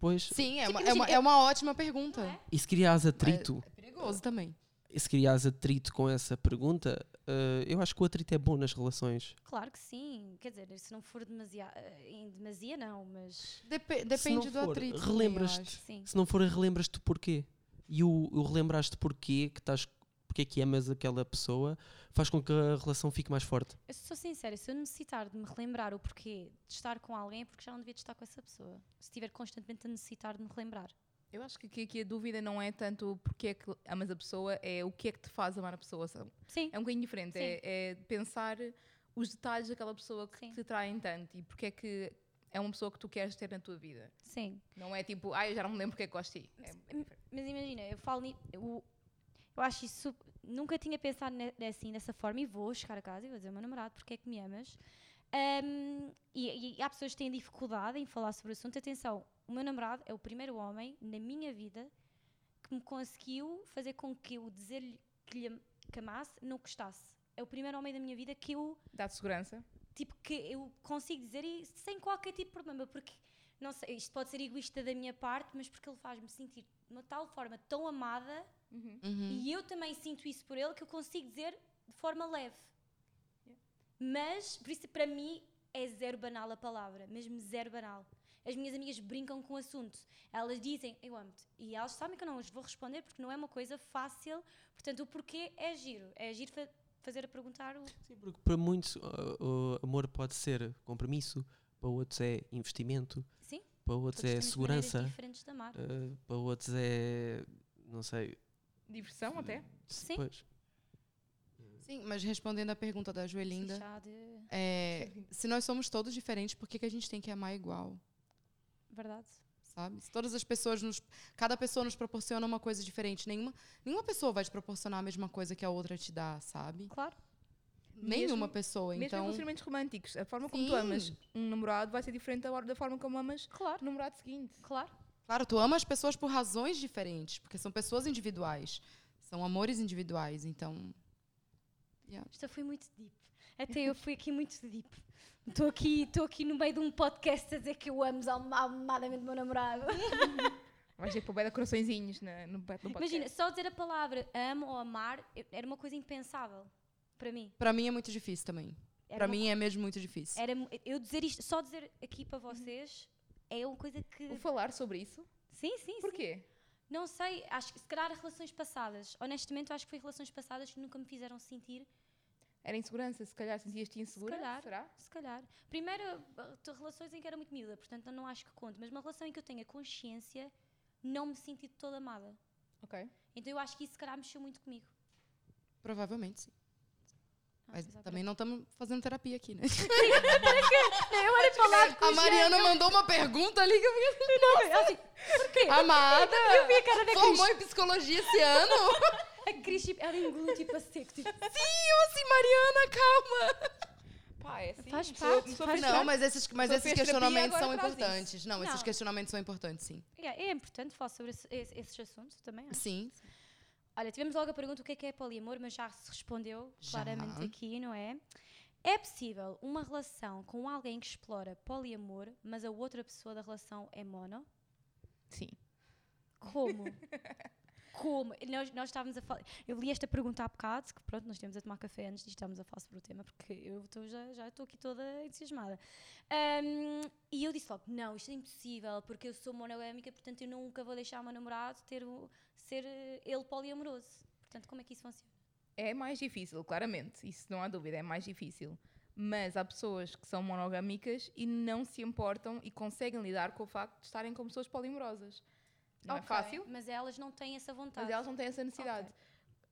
Pois, Sim, é uma, é uma, é uma ótima pergunta. É? e se criares atrito, É perigoso também. e se criares atrito com essa pergunta, eh, eu acho que o atrito é bom nas relações. Claro que sim. Quer dizer, se não for demasiado, em demasia, não, mas Se depende não do for, atrito. relembras-te. Se não for, relembras-te porquê. E o, o relembraste porquê, que estás, porque é que amas aquela pessoa, faz com que a relação fique mais forte. Eu sou sincera, se eu necessitar de me relembrar o porquê de estar com alguém, é porque já não devia de estar com essa pessoa. Se estiver constantemente a necessitar de me relembrar. Eu acho que aqui, aqui a dúvida não é tanto porque é que amas a pessoa, é o que é que te faz amar a pessoa. São- Sim, É um bocadinho diferente. É, é pensar os detalhes daquela pessoa que Sim. te traem tanto e porque é que é uma pessoa que tu queres ter na tua vida. sim. Não é tipo, ah, eu já não me lembro porque é que gosto de ti. É, diferente. Mas imagina, eu falo eu, eu acho isso nunca tinha pensado assim dessa forma e vou chegar a casa e vou dizer ao meu namorado porque é que me amas. Ahm, e, e há pessoas que têm dificuldade em falar sobre o assunto. Atenção, o meu namorado é o primeiro homem na minha vida que me conseguiu fazer com que eu dizer-lhe que lhe que amasse não gostasse. É o primeiro homem da minha vida que eu Dá-te segurança. tipo que eu consigo dizer e sem qualquer tipo de problema, porque não sei, isto pode ser egoísta da minha parte, mas porque ele faz-me sentir de uma tal forma tão amada Uhum. e eu também sinto isso por ele que eu consigo dizer de forma leve. Mas, por isso, para mim, é zero banal a palavra, mesmo zero banal. As minhas amigas brincam com o assunto. Elas dizem, eu amo-te. E elas sabem que eu não os vou responder porque não é uma coisa fácil. Portanto, o porquê é giro. É giro fa- fazer a perguntar o. Sim, porque para muitos uh, o amor pode ser compromisso, para outros é investimento, Sim, para outros todos é segurança, diferentes de amar. uh, para outros é. não sei. Diversão até. Sim. Pois. Sim, mas respondendo a pergunta da Joelinda, é, se nós somos todos diferentes, por que, que a gente tem que amar igual? Verdade. Sabe? Se todas as pessoas nos. Cada pessoa nos proporciona uma coisa diferente. Nenhuma, nenhuma pessoa vai te proporcionar a mesma coisa que a outra te dá, sabe? Claro. Nenhuma Mesmo- pessoa. Mesmo em Então. relacionamentos românticos, a forma como tu Sim. amas um namorado vai ser diferente da, da forma como amas Claro. o namorado seguinte. Claro. Claro, tu ama as pessoas por razões diferentes, porque são pessoas individuais. São amores individuais, então. yeah. Isto foi muito deep. Até eu fui aqui muito deep. Estou aqui, estou aqui no meio de um podcast a dizer que eu amo amadamente o meu namorado. *laughs* Vais ver para o bué de coraçõezinhos na- no, no podcast. Imagina, só dizer a palavra amo ou amar era uma coisa impensável para mim. Pra mim é muito difícil também. Uma mim é mesmo muito difícil. Era, eu dizer isto, só dizer aqui para vocês é uma coisa que. Vou falar sobre isso. Sim, sim, sim. Porquê? Não sei, acho que se calhar relações passadas. Honestamente, eu acho que foi relações passadas que nunca me fizeram sentir. Era insegurança, se calhar sentias-te insegura. calhar. Será? Se calhar. Primeiro, te- relações em que era muito miúda, portanto não acho que conte, mas uma relação em que eu tenha consciência, não me senti toda amada. Ok. Então eu acho que isso se calhar mexeu muito comigo. Provavelmente sim. Ah, Mas exato. também não estamos fazendo terapia aqui, né? *laughs* Eu falar com A Mariana mandou uma pergunta ali que eu fiquei. Nossa, assim, por quê? Amada! Eu vi a cara da Formou Cris. em psicologia esse ano? *laughs* A Cris, tipo, ela engoliu tipo a seco. Tipo, Sim, eu assim, Mariana, calma! É assim. Faz parte, sou faz. Não, mas esses, mas esses questionamentos são importantes. Não, esses Não. questionamentos são importantes, sim. é, é importante falar sobre esse- esse- esses assuntos também. acho. Sim. Olha, tivemos logo a pergunta o que é que é poliamor, mas já se respondeu Já. claramente aqui, não é? É possível uma relação com alguém que explora poliamor, mas a outra pessoa da relação é mono? Sim. Como? *laughs* Como? Nós, nós estávamos a falar. Eu li esta pergunta há bocado, que pronto, nós temos a tomar café antes de estamos a falar sobre o tema, porque eu tô, já já estou aqui toda entusiasmada. Ahm, e eu disse logo: não, isto é impossível, porque eu sou monogâmica, portanto eu nunca vou deixar o meu namorado ter o, ser eh, ele poliamoroso. Portanto, como é que isso funciona? É mais difícil, claramente. Isso não há dúvida, é mais difícil. Mas há pessoas que são monogâmicas e não se importam e conseguem lidar com o facto de estarem com pessoas polimorosas. Não é Ok, fácil, Mas elas não têm essa vontade. mas elas não têm essa necessidade. Ok.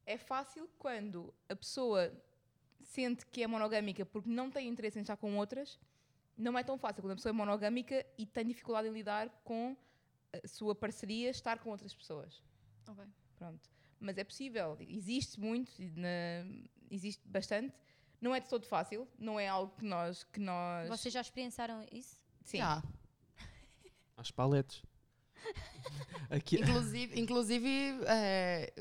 É fácil quando a pessoa sente que é monogâmica porque não tem interesse em estar com outras. Não é tão fácil quando a pessoa é monogâmica e tem dificuldade em lidar com a sua parceria estar com outras pessoas. Ok. Pronto. Mas é possível, existe muito, na- existe bastante. Não é de todo fácil, não é algo que nós. Que nós Vocês já experienciaram isso? Sim. Já. *laughs* Às paletes. *laughs* Aqui, Inclusive, inclusive é,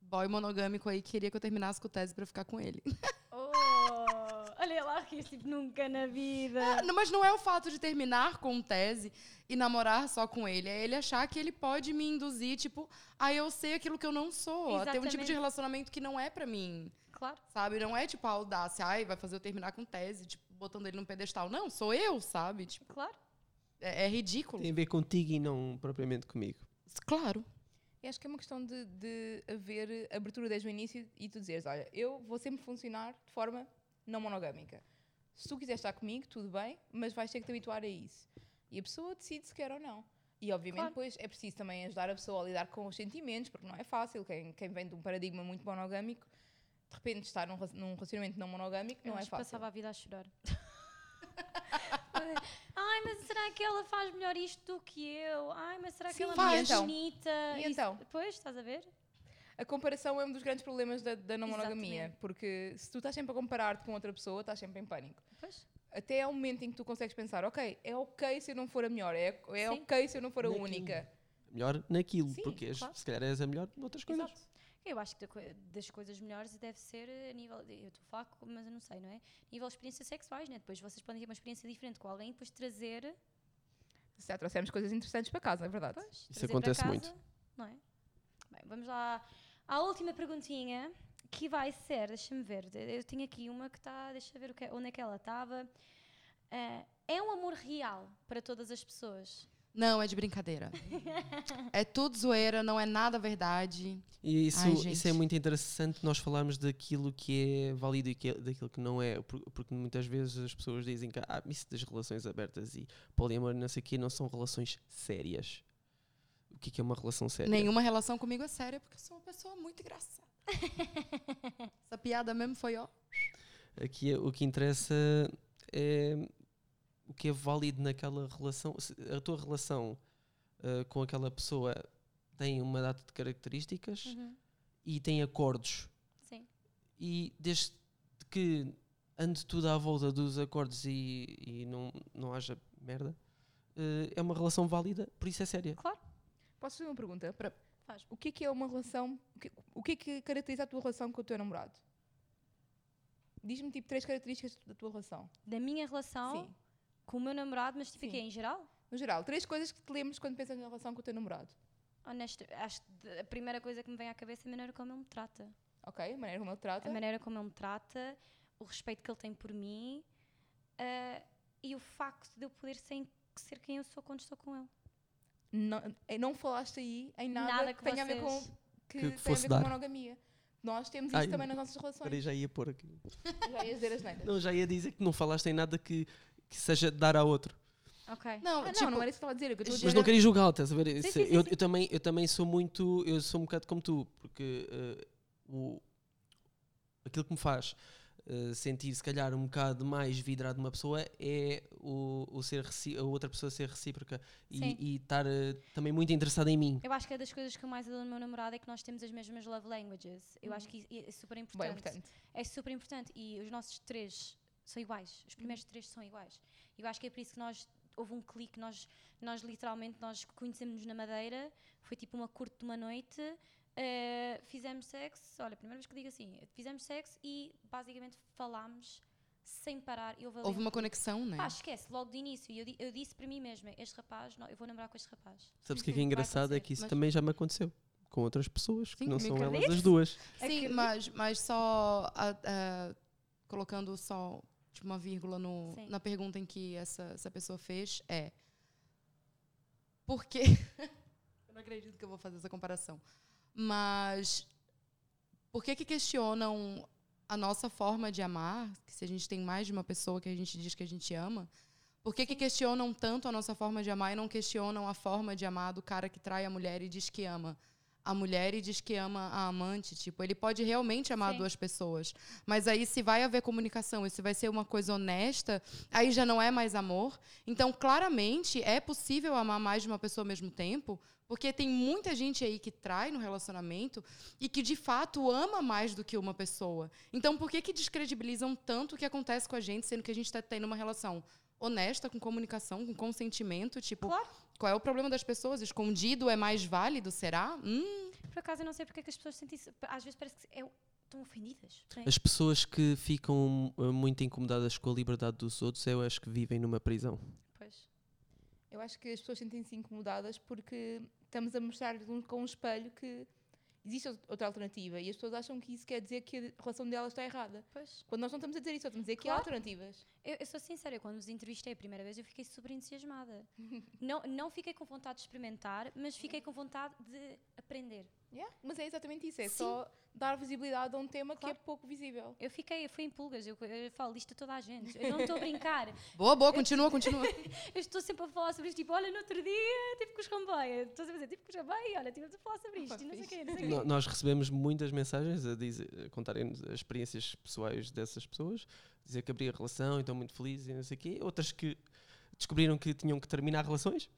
boy monogâmico aí queria que eu terminasse com o tese pra ficar com ele. *laughs* Oh, olha lá que isso, tipo, nunca na vida. Ah, Não, mas não é o fato de terminar com tese e namorar só com ele. É ele achar que ele pode me induzir, tipo, a eu ser aquilo que eu não sou. A ter um tipo Exatamente. de relacionamento que não é pra mim. Claro. Sabe? Não é tipo a audácia, ai, vai fazer eu terminar com tese, tipo, botando ele num pedestal. Não, sou eu, sabe? Tipo, Claro. é, é ridículo. tem a ver contigo e não propriamente comigo. Claro. Eu acho que é uma questão de, de haver abertura desde o início e tu dizeres: olha, eu vou sempre funcionar de forma não monogâmica. Se tu quiseres estar comigo, tudo bem, mas vais ter que te habituar a isso. E a pessoa decide se quer ou não. E obviamente Claro. depois é preciso também ajudar a pessoa a lidar com os sentimentos, porque não é fácil. Quem, quem vem de um paradigma muito monogâmico, de repente estar num, num relacionamento não monogâmico, Eu não é acho que fácil. passava a vida a chorar. *laughs* Ai, mas será que ela faz melhor isto do que eu? Ai, mas será que Sim, ela é mais então? bonita? E então? Pois, estás a ver? A comparação é um dos grandes problemas da, da não monogamia, porque se tu estás sempre a comparar-te com outra pessoa, estás sempre em pânico. Pois. Até ao momento em que tu consegues pensar, ok, é ok se eu não for a melhor, é, é Sim. ok se eu não for a Naquilo. única. Melhor naquilo, Sim, porque és- claro. se calhar és a melhor noutras coisas. Exato. Eu acho que das coisas melhores deve ser a nível. Eu estou a falar, mas eu não sei, não é? Nível de experiências sexuais, né? Depois vocês podem ter uma experiência diferente com alguém e depois trazer. Já trouxemos coisas interessantes para casa, é verdade. Pois, Isso acontece para muito. casa, Não é? Bem, vamos lá à última perguntinha, que vai ser, deixa-me ver, eu tenho aqui uma que está, deixa ver o que é- onde é que ela estava. Ah, é um amor real para todas as pessoas? Não, é de brincadeira. *laughs* é tudo zoeira, não é nada verdade. E isso, Ai, isso é muito interessante nós falarmos daquilo que é válido e que é- daquilo que não é, por- porque muitas vezes as pessoas dizem que ah, isso das relações abertas e poliamor não sei o quê não são relações sérias. O que é, que é uma relação séria? Nenhuma relação comigo é séria, porque eu sou uma pessoa muito engraçada. *laughs* Essa piada mesmo foi, ó. Aqui é- o que interessa é o que é válido naquela relação. Se a tua relação ah, com aquela pessoa tem uma data de características Uhum. e tem acordos Sim. e desde que ande tudo à volta dos acordos e, e não, não haja merda, eh, é uma relação válida, por isso é séria. Claro, Posso fazer uma pergunta? Para, faz. o que é que é uma relação? O que, o que é que caracteriza a tua relação com o teu namorado? Diz-me tipo três características da tua relação. Da minha relação Sim. com o meu namorado, mas tipo Sim. aqui em geral? No geral, três coisas que te lembras quando pensas na relação com o teu namorado. Honesto, acho que a primeira coisa que me vem à cabeça é a maneira como ele me trata. Ok? A maneira como ele trata. A maneira como ele me trata, o respeito que ele tem por mim ah, e o facto de eu poder ser, ser quem eu sou quando estou com ele. Não, eh, não falaste aí em nada, Nada que, que tenha a ver com, que, Que tenha a fosse ver com dar. monogamia. Nós temos isso Ai, também nas nossas relações. Peraí, já ia pôr aqui. *laughs* Já ias dizer as neiras. Não, já ia dizer que não falaste em nada que, que seja dar a outro. Ok. Não, Ah, não, tipo, não era isso que estava a dizer. Que eu Mas dizer não queria julgar, estás a ver? Sim, Isso- sim, sim, eu, sim. eu também, eu também sou muito, eu sou um bocado como tu, porque eh, o, aquilo que me faz eh, sentir se calhar um bocado mais vidrado numa pessoa é o, o ser a outra pessoa ser recíproca e, e estar eh, também muito interessada em mim. Eu acho que é das coisas que eu mais adoro no meu namorado é que nós temos as mesmas love languages. Eu acho que é super Bem importante. importante. É super importante. E os nossos três são iguais. Os primeiros três são iguais. E eu acho que é por isso que nós houve um clique, nós, nós literalmente nós conhecemos-nos na Madeira, foi tipo uma curta de uma noite, eh, fizemos sexo, olha, a primeira vez que digo assim, fizemos sexo e basicamente falámos sem parar. E houve, um uma conexão, né? Pá, esquece, logo de início. E eu, eu disse para mim mesma: este rapaz, não, eu vou namorar com este rapaz. Sabes o que é, que é engraçado? É que isso mas- também já me aconteceu com outras pessoas que Sim, não me são elas as duas. Sim, Acredito. mas, mas só a- a- colocando só tipo, uma vírgula no, Sim. na pergunta em que essa, essa pessoa fez é por que *laughs* eu não acredito que eu vou fazer essa comparação mas por que que questionam a nossa forma de amar? Que se a gente tem mais de uma pessoa que a gente diz que a gente ama por que que questionam tanto a nossa forma de amar e não questionam a forma de amar do cara que trai a mulher e diz que ama a mulher e diz que ama a amante. Tipo, ele pode realmente amar Sim. duas pessoas. Mas aí, se vai haver comunicação e se vai ser uma coisa honesta, aí já não é mais amor. Então, claramente, é possível amar mais de uma pessoa ao mesmo tempo, porque tem muita gente aí que trai no relacionamento e que, de fato, ama mais do que uma pessoa. Então, por que, que descredibilizam tanto o que acontece com a gente, sendo que a gente está tendo uma relação honesta, com comunicação, com consentimento? Tipo, Claro. Qual é o problema das pessoas? Escondido é mais válido, será? Hum, Por acaso eu não sei porque é que as pessoas sentem isso. Às vezes parece que é, estão ofendidas. é? As pessoas que ficam eh, muito incomodadas com a liberdade dos outros, eu acho que vivem numa prisão. Pois. Eu acho que as pessoas sentem-se incomodadas porque estamos a mostrar-lhes um- com um espelho que existe ou- outra alternativa e as pessoas acham que isso quer dizer que a relação delas está errada. Pois. Quando nós não estamos a dizer isso, estamos a dizer que Claro. há alternativas. Eu, eu sou sincera, quando vos entrevistei a primeira vez eu fiquei super entusiasmada. *laughs* não, não fiquei com vontade de experimentar, mas fiquei com vontade de aprender. Yeah, Mas é exatamente isso, é Sim. só dar visibilidade a um tema que Claro. é pouco visível. Eu fiquei, eu fui em pulgas, eu, eu falo isto a toda a gente. Eu não estou a brincar. *laughs* boa, boa, continua, continua. *laughs* Eu estou sempre a falar sobre isto, tipo, olha, no outro dia tive com os Rambeia. Estou a dizer, tive com os Rambeia, olha, estivemos a falar sobre isto, não sei quê, não sei o quê. Nós recebemos muitas mensagens a, dizer, a contarem-nos as experiências pessoais dessas pessoas, dizer que abriram a relação e estão muito felizes e não sei o quê. Outras que descobriram que tinham que terminar relações.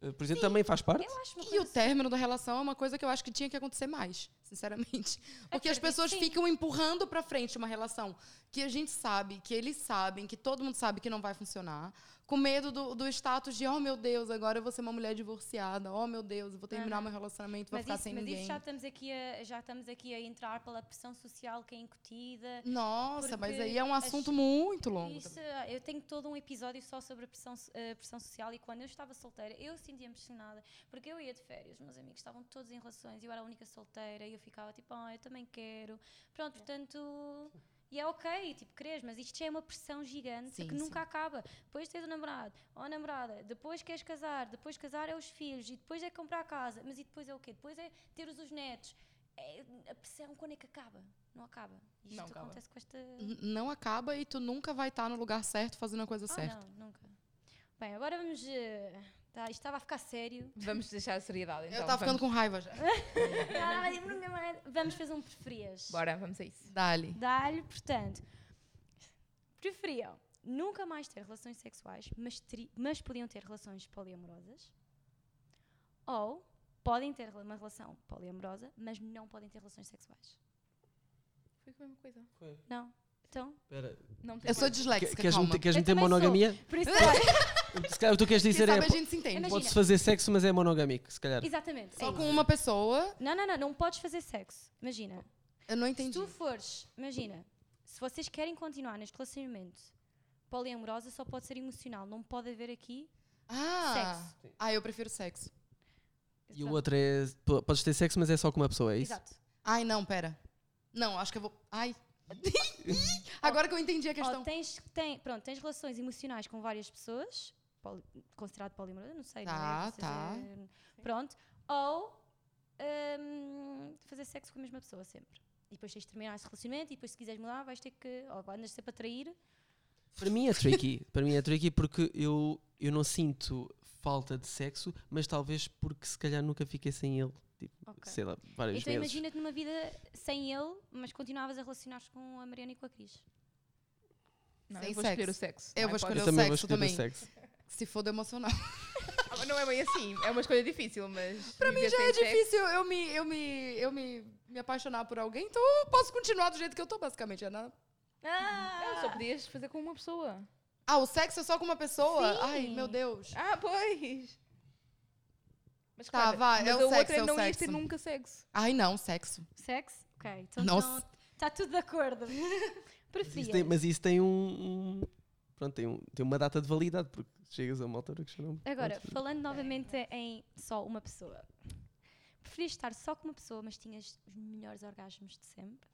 Eh, Por exemplo, também faz parte. Eu acho uma E o coisa término da relação é uma coisa que eu acho que tinha que acontecer mais. Sinceramente. Porque as pessoas ficam empurrando pra frente uma relação que a gente sabe, que eles sabem, que todo mundo sabe que não vai funcionar. Com medo do, do status de, oh meu Deus, agora eu vou ser uma mulher divorciada. Oh meu Deus, eu vou terminar Aham. meu relacionamento, vou Mas, ficar isso, sem mas ninguém. isso já estamos, aqui a, já estamos aqui a entrar pela pressão social que é incutida. Nossa, mas aí é um as- assunto muito longo. Isso, eu tenho todo um episódio só sobre a pressão, a pressão social e quando eu estava solteira eu sentia-me pressionada porque eu ia de férias, meus amigos estavam todos em relações e eu era a única solteira e eu ficava tipo, ah, eu também quero. Pronto, portanto. E é ok, tipo, queres, mas isto já é uma pressão gigante Sim, que nunca sim. acaba. Depois tens o namorado ou a namorada, depois queres casar, depois casar é os filhos, e depois é comprar casa, mas e depois é o quê? Depois é ter os, os netos. É, a pressão quando é que acaba? Não acaba. Isto Não acaba. acontece com esta. N- Não acaba e tu nunca vai estar no lugar certo fazendo a coisa Ah, certa. não, nunca. Bem, agora vamos. eh, tá, isto estava a ficar sério. Vamos deixar a seriedade. Então. eu tava ficando com raiva já. *laughs* Mais. vamos fazer um preferias. Bora, vamos a isso. Dali. Dá-lhe, portanto, preferiam nunca mais ter relações sexuais, mas, teri- mas podiam ter relações poliamorosas? Ou podem ter uma relação poliamorosa, mas não podem ter relações sexuais? Foi a mesma coisa. Não? Então, Espera, Não tem Eu sou disléxica, queres calma. meter, queres Eu meter também sou. monogamia? por isso, olha, *laughs* Se calhar o que tu queres Quem dizer sabe é a gente se entende. Imagina. pode-se fazer sexo, mas é monogâmico, se calhar. exatamente. é Só isso. com uma pessoa, Não, não, não, não podes fazer sexo. Imagina, eu não Se entendi. tu fores, imagina, se vocês querem continuar neste relacionamento poliamorosa, só pode ser emocional, não pode haver aqui Ah, sexo. ah, eu prefiro sexo. E o outro é. p- Podes ter sexo, mas é só com uma pessoa, é isso? Exato. Ai, não, pera. Não, acho que eu vou. Ai. *laughs* Agora que eu entendi a Ou questão. tens, tem, pronto, tens relações emocionais com várias pessoas, poli- considerado poliamorosa, não sei, não Tá, é? Vocês, tá. eh, Pronto. Ou hum, fazer sexo com a mesma pessoa sempre. E depois tens de terminar esse relacionamento e depois se quiseres mudar vais ter que, ou andas sempre a trair. Para mim é tricky. Para mim é tricky porque eu, eu não sinto falta de sexo, mas talvez porque se calhar nunca fiquei sem ele. Tipo, Ok. sei lá, várias Então vezes. imagina-te numa vida sem ele, mas continuavas a relacionar-te com a Mariana e com a Cris. Não, Sem eu vou escolher sexo. o sexo. Eu vou pode. escolher Eu o também vou sexo escolher o também. sexo. Se for do emocional. *laughs* Ah, mas não é bem assim. É uma escolha difícil, mas. Pra mim já é sexo- difícil eu me, eu me, eu me, me apaixonar por alguém, então eu posso continuar do jeito que eu tô, basicamente. É nada. Ah! Não, só podias fazer com uma pessoa. Ah, o sexo é só com uma pessoa? Sim. Ai, meu Deus. Ah, pois! Mas Tá, claro, vai, mas é o outra sexo, é o não ias ter sexo. nunca sexo. Ai, não, sexo. Sexo? Ok, então Nossa. está tudo de acordo. *laughs* Isso tem, mas isso tem um, um- Pronto, tem, um- tem uma data de validade, porque chegas a uma altura que já não. Agora, pronto. falando novamente em só uma pessoa. Preferias estar só com uma pessoa, mas tinhas os melhores orgasmos de sempre?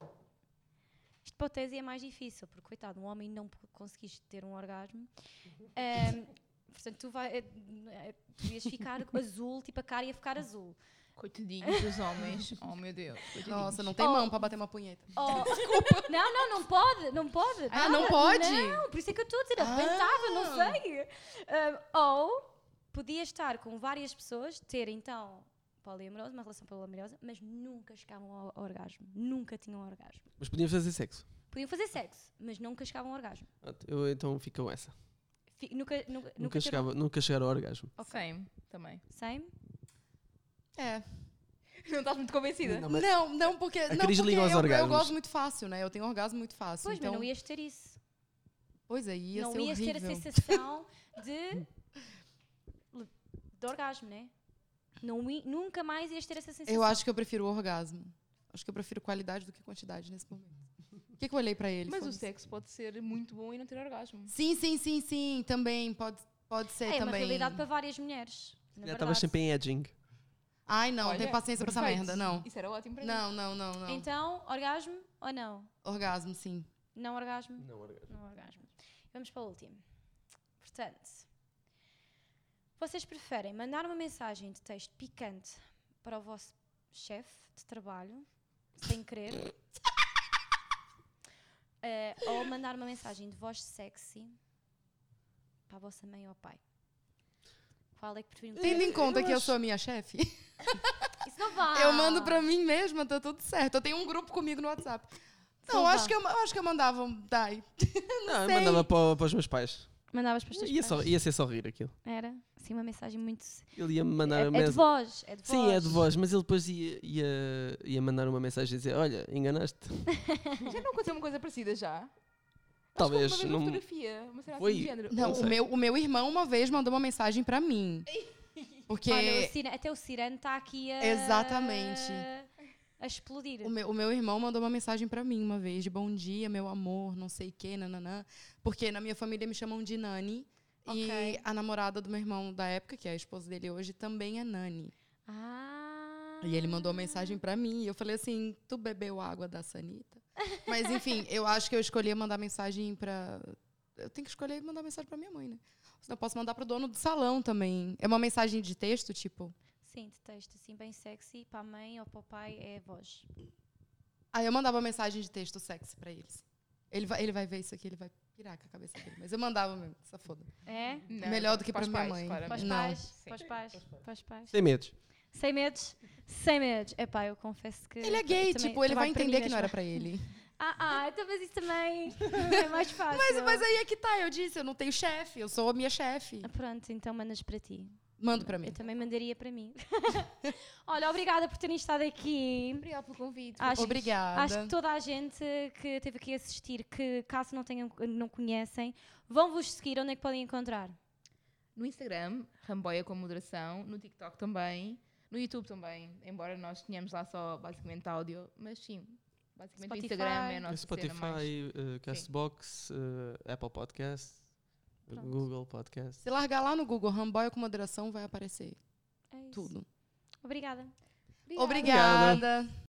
Isto para o Tese é mais difícil, porque, coitado, um homem não conseguiste ter um orgasmo. *laughs* Ahm, portanto, tu, vai, eh, eh, tu ias ficar *laughs* azul, tipo a cara ia ficar azul. Coitadinhos dos homens. Oh, meu Deus. coitadinhos. Nossa, não tem Oh. mão pra bater uma punheta. Oh, Não, não, não pode, não pode. Ah, nada, não pode? Não, por isso é que eu estou a dizer, não Ah. sei. Ah, ou podia estar com várias pessoas, ter então poliamorosa, uma relação poliamorosa, mas nunca chegavam ao orgasmo. Nunca tinham orgasmo. Mas podíamos fazer sexo. Podiam fazer sexo, mas nunca chegavam ao orgasmo. Eu então fico com essa. Fi- Nunca, nunca, Nunca, nunca chegava, nunca chegar ao orgasmo. Same, também. Same? É. *laughs* Não estás muito convencida? Não, mas- Não, não, porque. não, porque liga aos eu, eu gosto muito fácil, né? Eu tenho orgasmo muito fácil. Pois, então, mas não ias ter isso. Pois é, ia não ser ias horrível. ter a sensação de, *laughs* de orgasmo, né? Não, i- nunca mais ias ter essa sensação. Eu acho que eu prefiro o orgasmo. Acho que eu prefiro qualidade do que quantidade nesse momento. O que, que eu olhei pra ele? Mas o Foda-se. sexo pode ser muito bom e não ter orgasmo. Sim, sim, sim, sim. Também. Pode, pode ser É uma também. realidade para várias mulheres. Já estavas verdade. sempre em edging. Ai, não, Olha, tem paciência pra essa merda, não. Isso era ótimo para mim. Não, não, não, não. Então, orgasmo ou não? Orgasmo, sim. Não orgasmo? Não, orgasmo. Não orgasmo. Vamos para o último. Portanto, vocês preferem mandar uma mensagem de texto picante para o vosso chefe de trabalho, sem querer, *laughs* eh, ou mandar uma mensagem de voz sexy para a vossa mãe ou pai? Qual é que preferem? Tendo em conta que eu sou a minha chefe, *laughs* Isso não vai. eu mando pra mim mesma, tá tudo certo. Eu tenho um grupo comigo no WhatsApp. Não, acho que, eu, acho que eu mandava um Dai. Não, *laughs* eu sei. mandava para, para os meus pais. Mandavas para os teus Ia, pais? só, ia ser só rir aquilo. Era? Assim, uma mensagem muito... Ele ia me mandar É, uma é de mensagem. voz, é de voz. Sim, é de voz, mas ele depois ia, ia, ia mandar uma mensagem e dizer: Olha, enganaste. *laughs* Já não aconteceu uma coisa parecida já? Talvez. Acho que uma Não... vez uma fotografia, uma cena Foi. assim de género. Não, Não o meu, o meu irmão uma vez mandou uma mensagem pra mim. *laughs* Porque Olha, o Cira- até o Cirano está aqui a... Exatamente. A explodir. o meu, o meu irmão mandou uma mensagem pra mim uma vez de bom dia, meu amor, não sei o quê, nananã. Porque na minha família me chamam de Nani. Ok. E a namorada do meu irmão da época, que é a esposa dele hoje, também é Nani. Ah. E ele mandou uma mensagem pra mim. E eu falei assim: Tu bebeu água da Sanita? Mas enfim, eu acho que eu escolhi mandar mensagem pra. Eu tenho que escolher mandar mensagem pra minha mãe, né? Senão eu posso mandar pro dono do salão também. É uma mensagem de texto, tipo. Sim, de texto assim, bem sexy. Para a mãe ou para o pai é voz. Aí eu mandava mensagem de texto sexy pra eles. Ele vai, ele vai ver isso aqui, ele vai pirar com a cabeça dele. Mas eu mandava mesmo, essa foda. É? Não, Melhor do que para minha pais, mãe. Para os Não. pais? Sim. Para os pais? Para os pais? Sem medos. Sem medos? Sem medos. Epá, eu confesso que... Ele é gay, também tipo, ele vai para entender que não era pra ele. *laughs* Ah, ah, então mas isso também é mais fácil. Mas, mas aí é que tá, eu disse, eu não tenho chefe, eu sou a minha chefe. Ah, Pronto, então mandas para ti. Mando pra mim. Eu também mandaria para mim. *laughs* Olha, obrigada por terem estado aqui. Obrigada pelo convite. Acho, Obrigada. Acho que toda a gente que esteve aqui a assistir, que caso não tenham, não conhecem, vão vos seguir, onde é que podem encontrar? No Instagram, Ramboia com moderação. No TikTok também. No YouTube também. Embora nós tenhamos lá só basicamente áudio. Mas sim, basicamente Spotify. o Instagram é a nossa Spotify, cena mais. uh, Castbox, uh, Apple Podcast, uh, Pronto. Google Podcast. Se largar lá no Google Ramboia com moderação, vai aparecer É isso. tudo. Obrigada. Obrigada. Obrigada.